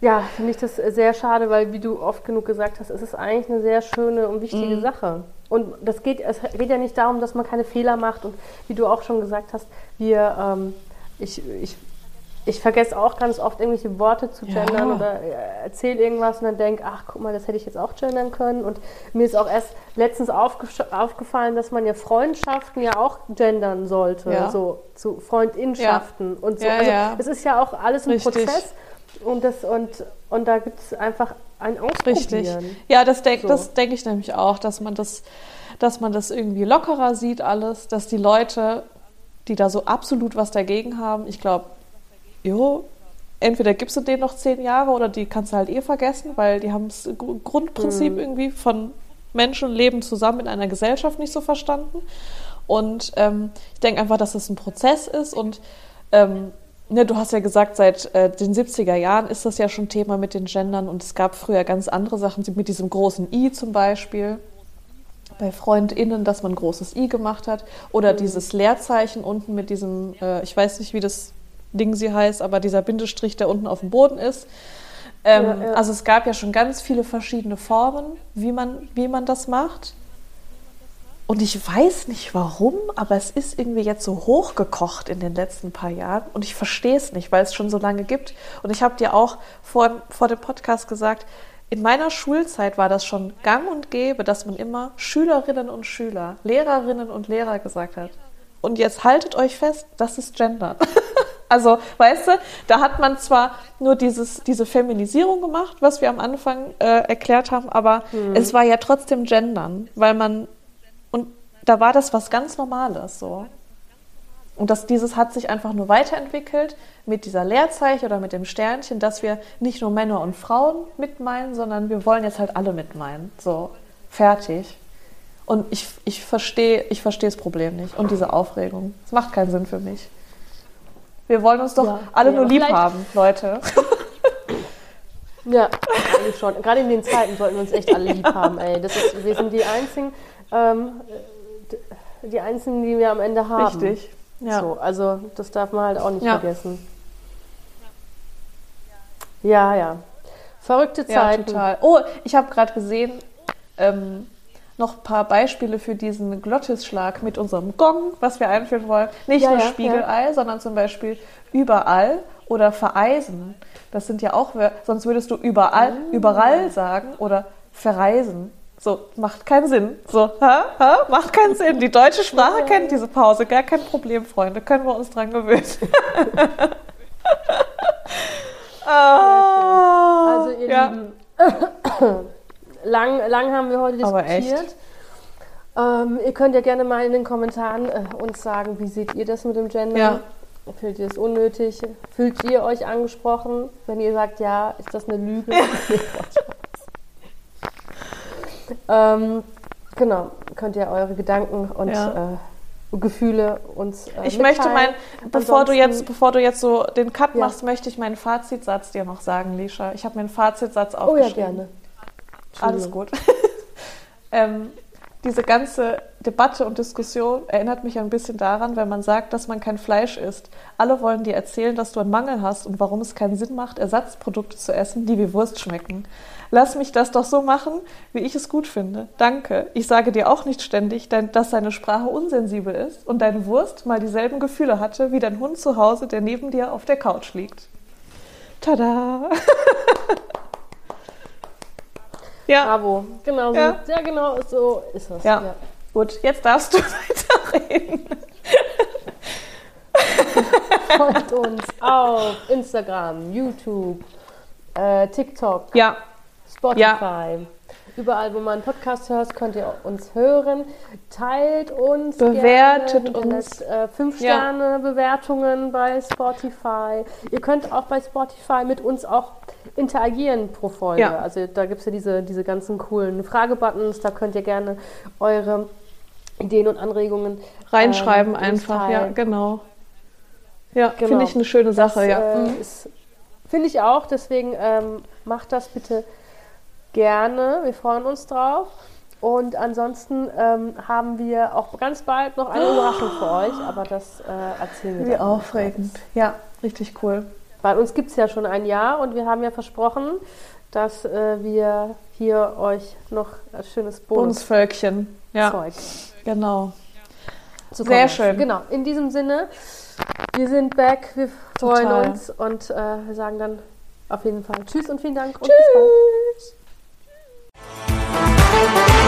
ja, finde ich das sehr schade, weil, wie du oft genug gesagt hast, es ist eigentlich eine sehr schöne und wichtige Sache. Und das geht, es geht ja nicht darum, dass man keine Fehler macht. Und wie du auch schon gesagt hast, wir, ähm, ich, ich, ich vergesse auch ganz oft irgendwelche Worte zu
Ja.
gendern oder äh, erzähle irgendwas und dann denke, ach guck mal, das hätte ich jetzt auch gendern können. Und mir ist auch erst letztens aufgefallen, dass man ja Freundschaften ja auch gendern sollte,
Ja.
so zu Freundinnenschaften und so.
Ja,
also
ja.
es ist ja auch alles ein
Richtig.
Prozess und, das, und, und da gibt es einfach ein
richtig.
Ausprobieren.
Ja, das denke
So.
das denk ich nämlich auch, dass man das, dass man das irgendwie lockerer sieht alles, dass die Leute, die da so absolut was dagegen haben, ich glaube, jo, entweder gibst du denen noch zehn Jahre oder die kannst du halt eh vergessen, weil die haben das Gru- Grundprinzip
Mhm.
irgendwie von Menschen leben zusammen in einer Gesellschaft nicht so verstanden. Und ähm, ich denke einfach, dass es ein Prozess ist und ähm, ne, du hast ja gesagt, seit äh, den 70er Jahren ist das ja schon Thema mit den Gendern und es gab früher ganz andere Sachen, mit diesem großen I zum Beispiel bei FreundInnen, dass man ein großes I gemacht hat. Oder dieses Leerzeichen unten mit diesem, äh, ich weiß nicht, wie das Ding sie heißt, aber dieser Bindestrich, der unten auf dem Boden ist. Ähm,
Ja, ja.
Also es gab ja schon ganz viele verschiedene Formen, wie man, wie man das macht. Und ich weiß nicht warum, aber es ist irgendwie jetzt so hochgekocht in den letzten paar Jahren und ich verstehe es nicht, weil es schon so lange gibt. Und ich habe dir auch vor, vor dem Podcast gesagt, in meiner Schulzeit war das schon gang und gäbe, dass man immer Schülerinnen und Schüler, Lehrerinnen und Lehrer gesagt hat. Und jetzt haltet euch fest, das ist Gender. *laughs* Also, weißt du, da hat man zwar nur dieses, diese Feminisierung gemacht, was wir am Anfang äh, erklärt haben, aber es war ja trotzdem Gendern, weil man, da war das was ganz Normales so. Und das, dieses hat sich einfach nur weiterentwickelt mit dieser Leerzeichen oder mit dem Sternchen, dass wir nicht nur Männer und Frauen mitmeinen, sondern wir wollen jetzt halt alle mitmeinen. So, fertig. Und ich, ich verstehe ich verstehe das Problem nicht und diese Aufregung. Es macht keinen Sinn für mich. Wir wollen uns doch
Ja.
alle
Ja,
nur lieb haben, Leute. *laughs*
Ja, eigentlich schon. Gerade in den Zeiten sollten wir uns echt alle lieb haben, ey. Das ist, wir sind die einzigen, ähm, die einzigen, die wir am Ende haben.
Richtig. Ja.
So, also das darf man halt auch nicht
Ja.
vergessen. Ja, ja. Verrückte
Ja,
Zeiten.
total. Oh, ich habe gerade gesehen, ähm, noch ein paar Beispiele für diesen Glottisschlag mit unserem Gong, was wir einführen wollen. Nicht
Ja,
nur
ja,
Spiegelei, sondern zum Beispiel überall oder vereisen. Das sind ja auch, sonst würdest du überall,
Ah.
überall sagen oder verreisen. So, macht keinen Sinn. So, ha, ha, macht keinen Sinn. Die deutsche Sprache kennt diese Pause, gar kein Problem, Freunde. Können wir uns dran gewöhnen. *laughs* ah,
Also ihr
ja.
Lieben, *coughs* lang, lang haben wir heute diskutiert. Ähm, ihr könnt ja gerne mal in den Kommentaren äh, uns sagen, wie seht ihr das mit dem Gender?
Ja.
Fühlt ihr es unnötig? Fühlt ihr euch angesprochen? Wenn ihr sagt ja, ist das eine Lüge? *laughs* *laughs* ähm, genau, könnt ihr eure Gedanken und
Ja.
äh, Gefühle uns äh,
Ich möchte mein, bevor du jetzt, bevor du jetzt so den Cut
Ja.
machst, möchte ich meinen Fazitsatz dir noch sagen, Lisha. Ich habe mir einen Fazitsatz
Oh ja,
aufgeschrieben.
gerne.
Alles gut. *laughs* ähm, diese ganze Debatte und Diskussion erinnert mich ein bisschen daran, wenn man sagt, dass man kein Fleisch isst. Alle wollen dir erzählen, dass du einen Mangel hast und warum es keinen Sinn macht, Ersatzprodukte zu essen, die wie Wurst schmecken. Lass mich das doch so machen, wie ich es gut finde. Danke. Ich sage dir auch nicht ständig, dass deine Sprache unsensibel ist und deine Wurst mal dieselben Gefühle hatte wie dein Hund zu Hause, der neben dir auf der Couch liegt. Tada! *laughs*
Ja. Bravo. Genau so. Ja. ja, genau so ist das.
Ja. ja. Gut, jetzt darfst du *laughs* weiterreden.
Folgt uns auf Instagram, YouTube, äh, TikTok,
ja.
Spotify. Ja. Überall, wo man Podcast hört, könnt ihr uns hören. Teilt uns.
Bewertet gerne, uns.
Äh, fünf Sterne Bewertungen bei Spotify. Ihr könnt auch bei Spotify mit uns auch interagieren pro Folge. Ja. Also da gibt es ja diese, diese ganzen coolen Fragebuttons. Da könnt ihr gerne eure Ideen und Anregungen
reinschreiben ähm, einfach. Ja, genau. Ja, genau. finde ich eine schöne Sache. Das, ja. Äh, mhm.
Finde ich auch. Deswegen ähm, macht das bitte gerne. Wir freuen uns drauf. Und ansonsten ähm, haben wir auch ganz bald noch eine *gasps* Überraschung für euch, aber das äh, erzählen wir
Wie aufregend. Ja, richtig cool.
Bei uns gibt es ja schon ein Jahr und wir haben ja versprochen, dass äh, wir hier euch noch ein schönes Bonus
Bonusvölkchen
ja. Zeug.
Genau. Sehr schön.
Genau. In diesem Sinne, wir sind back, wir Total. freuen uns und äh, wir sagen dann auf jeden Fall Tschüss und vielen Dank.
Und Tschüss. Bis bald. tschüss.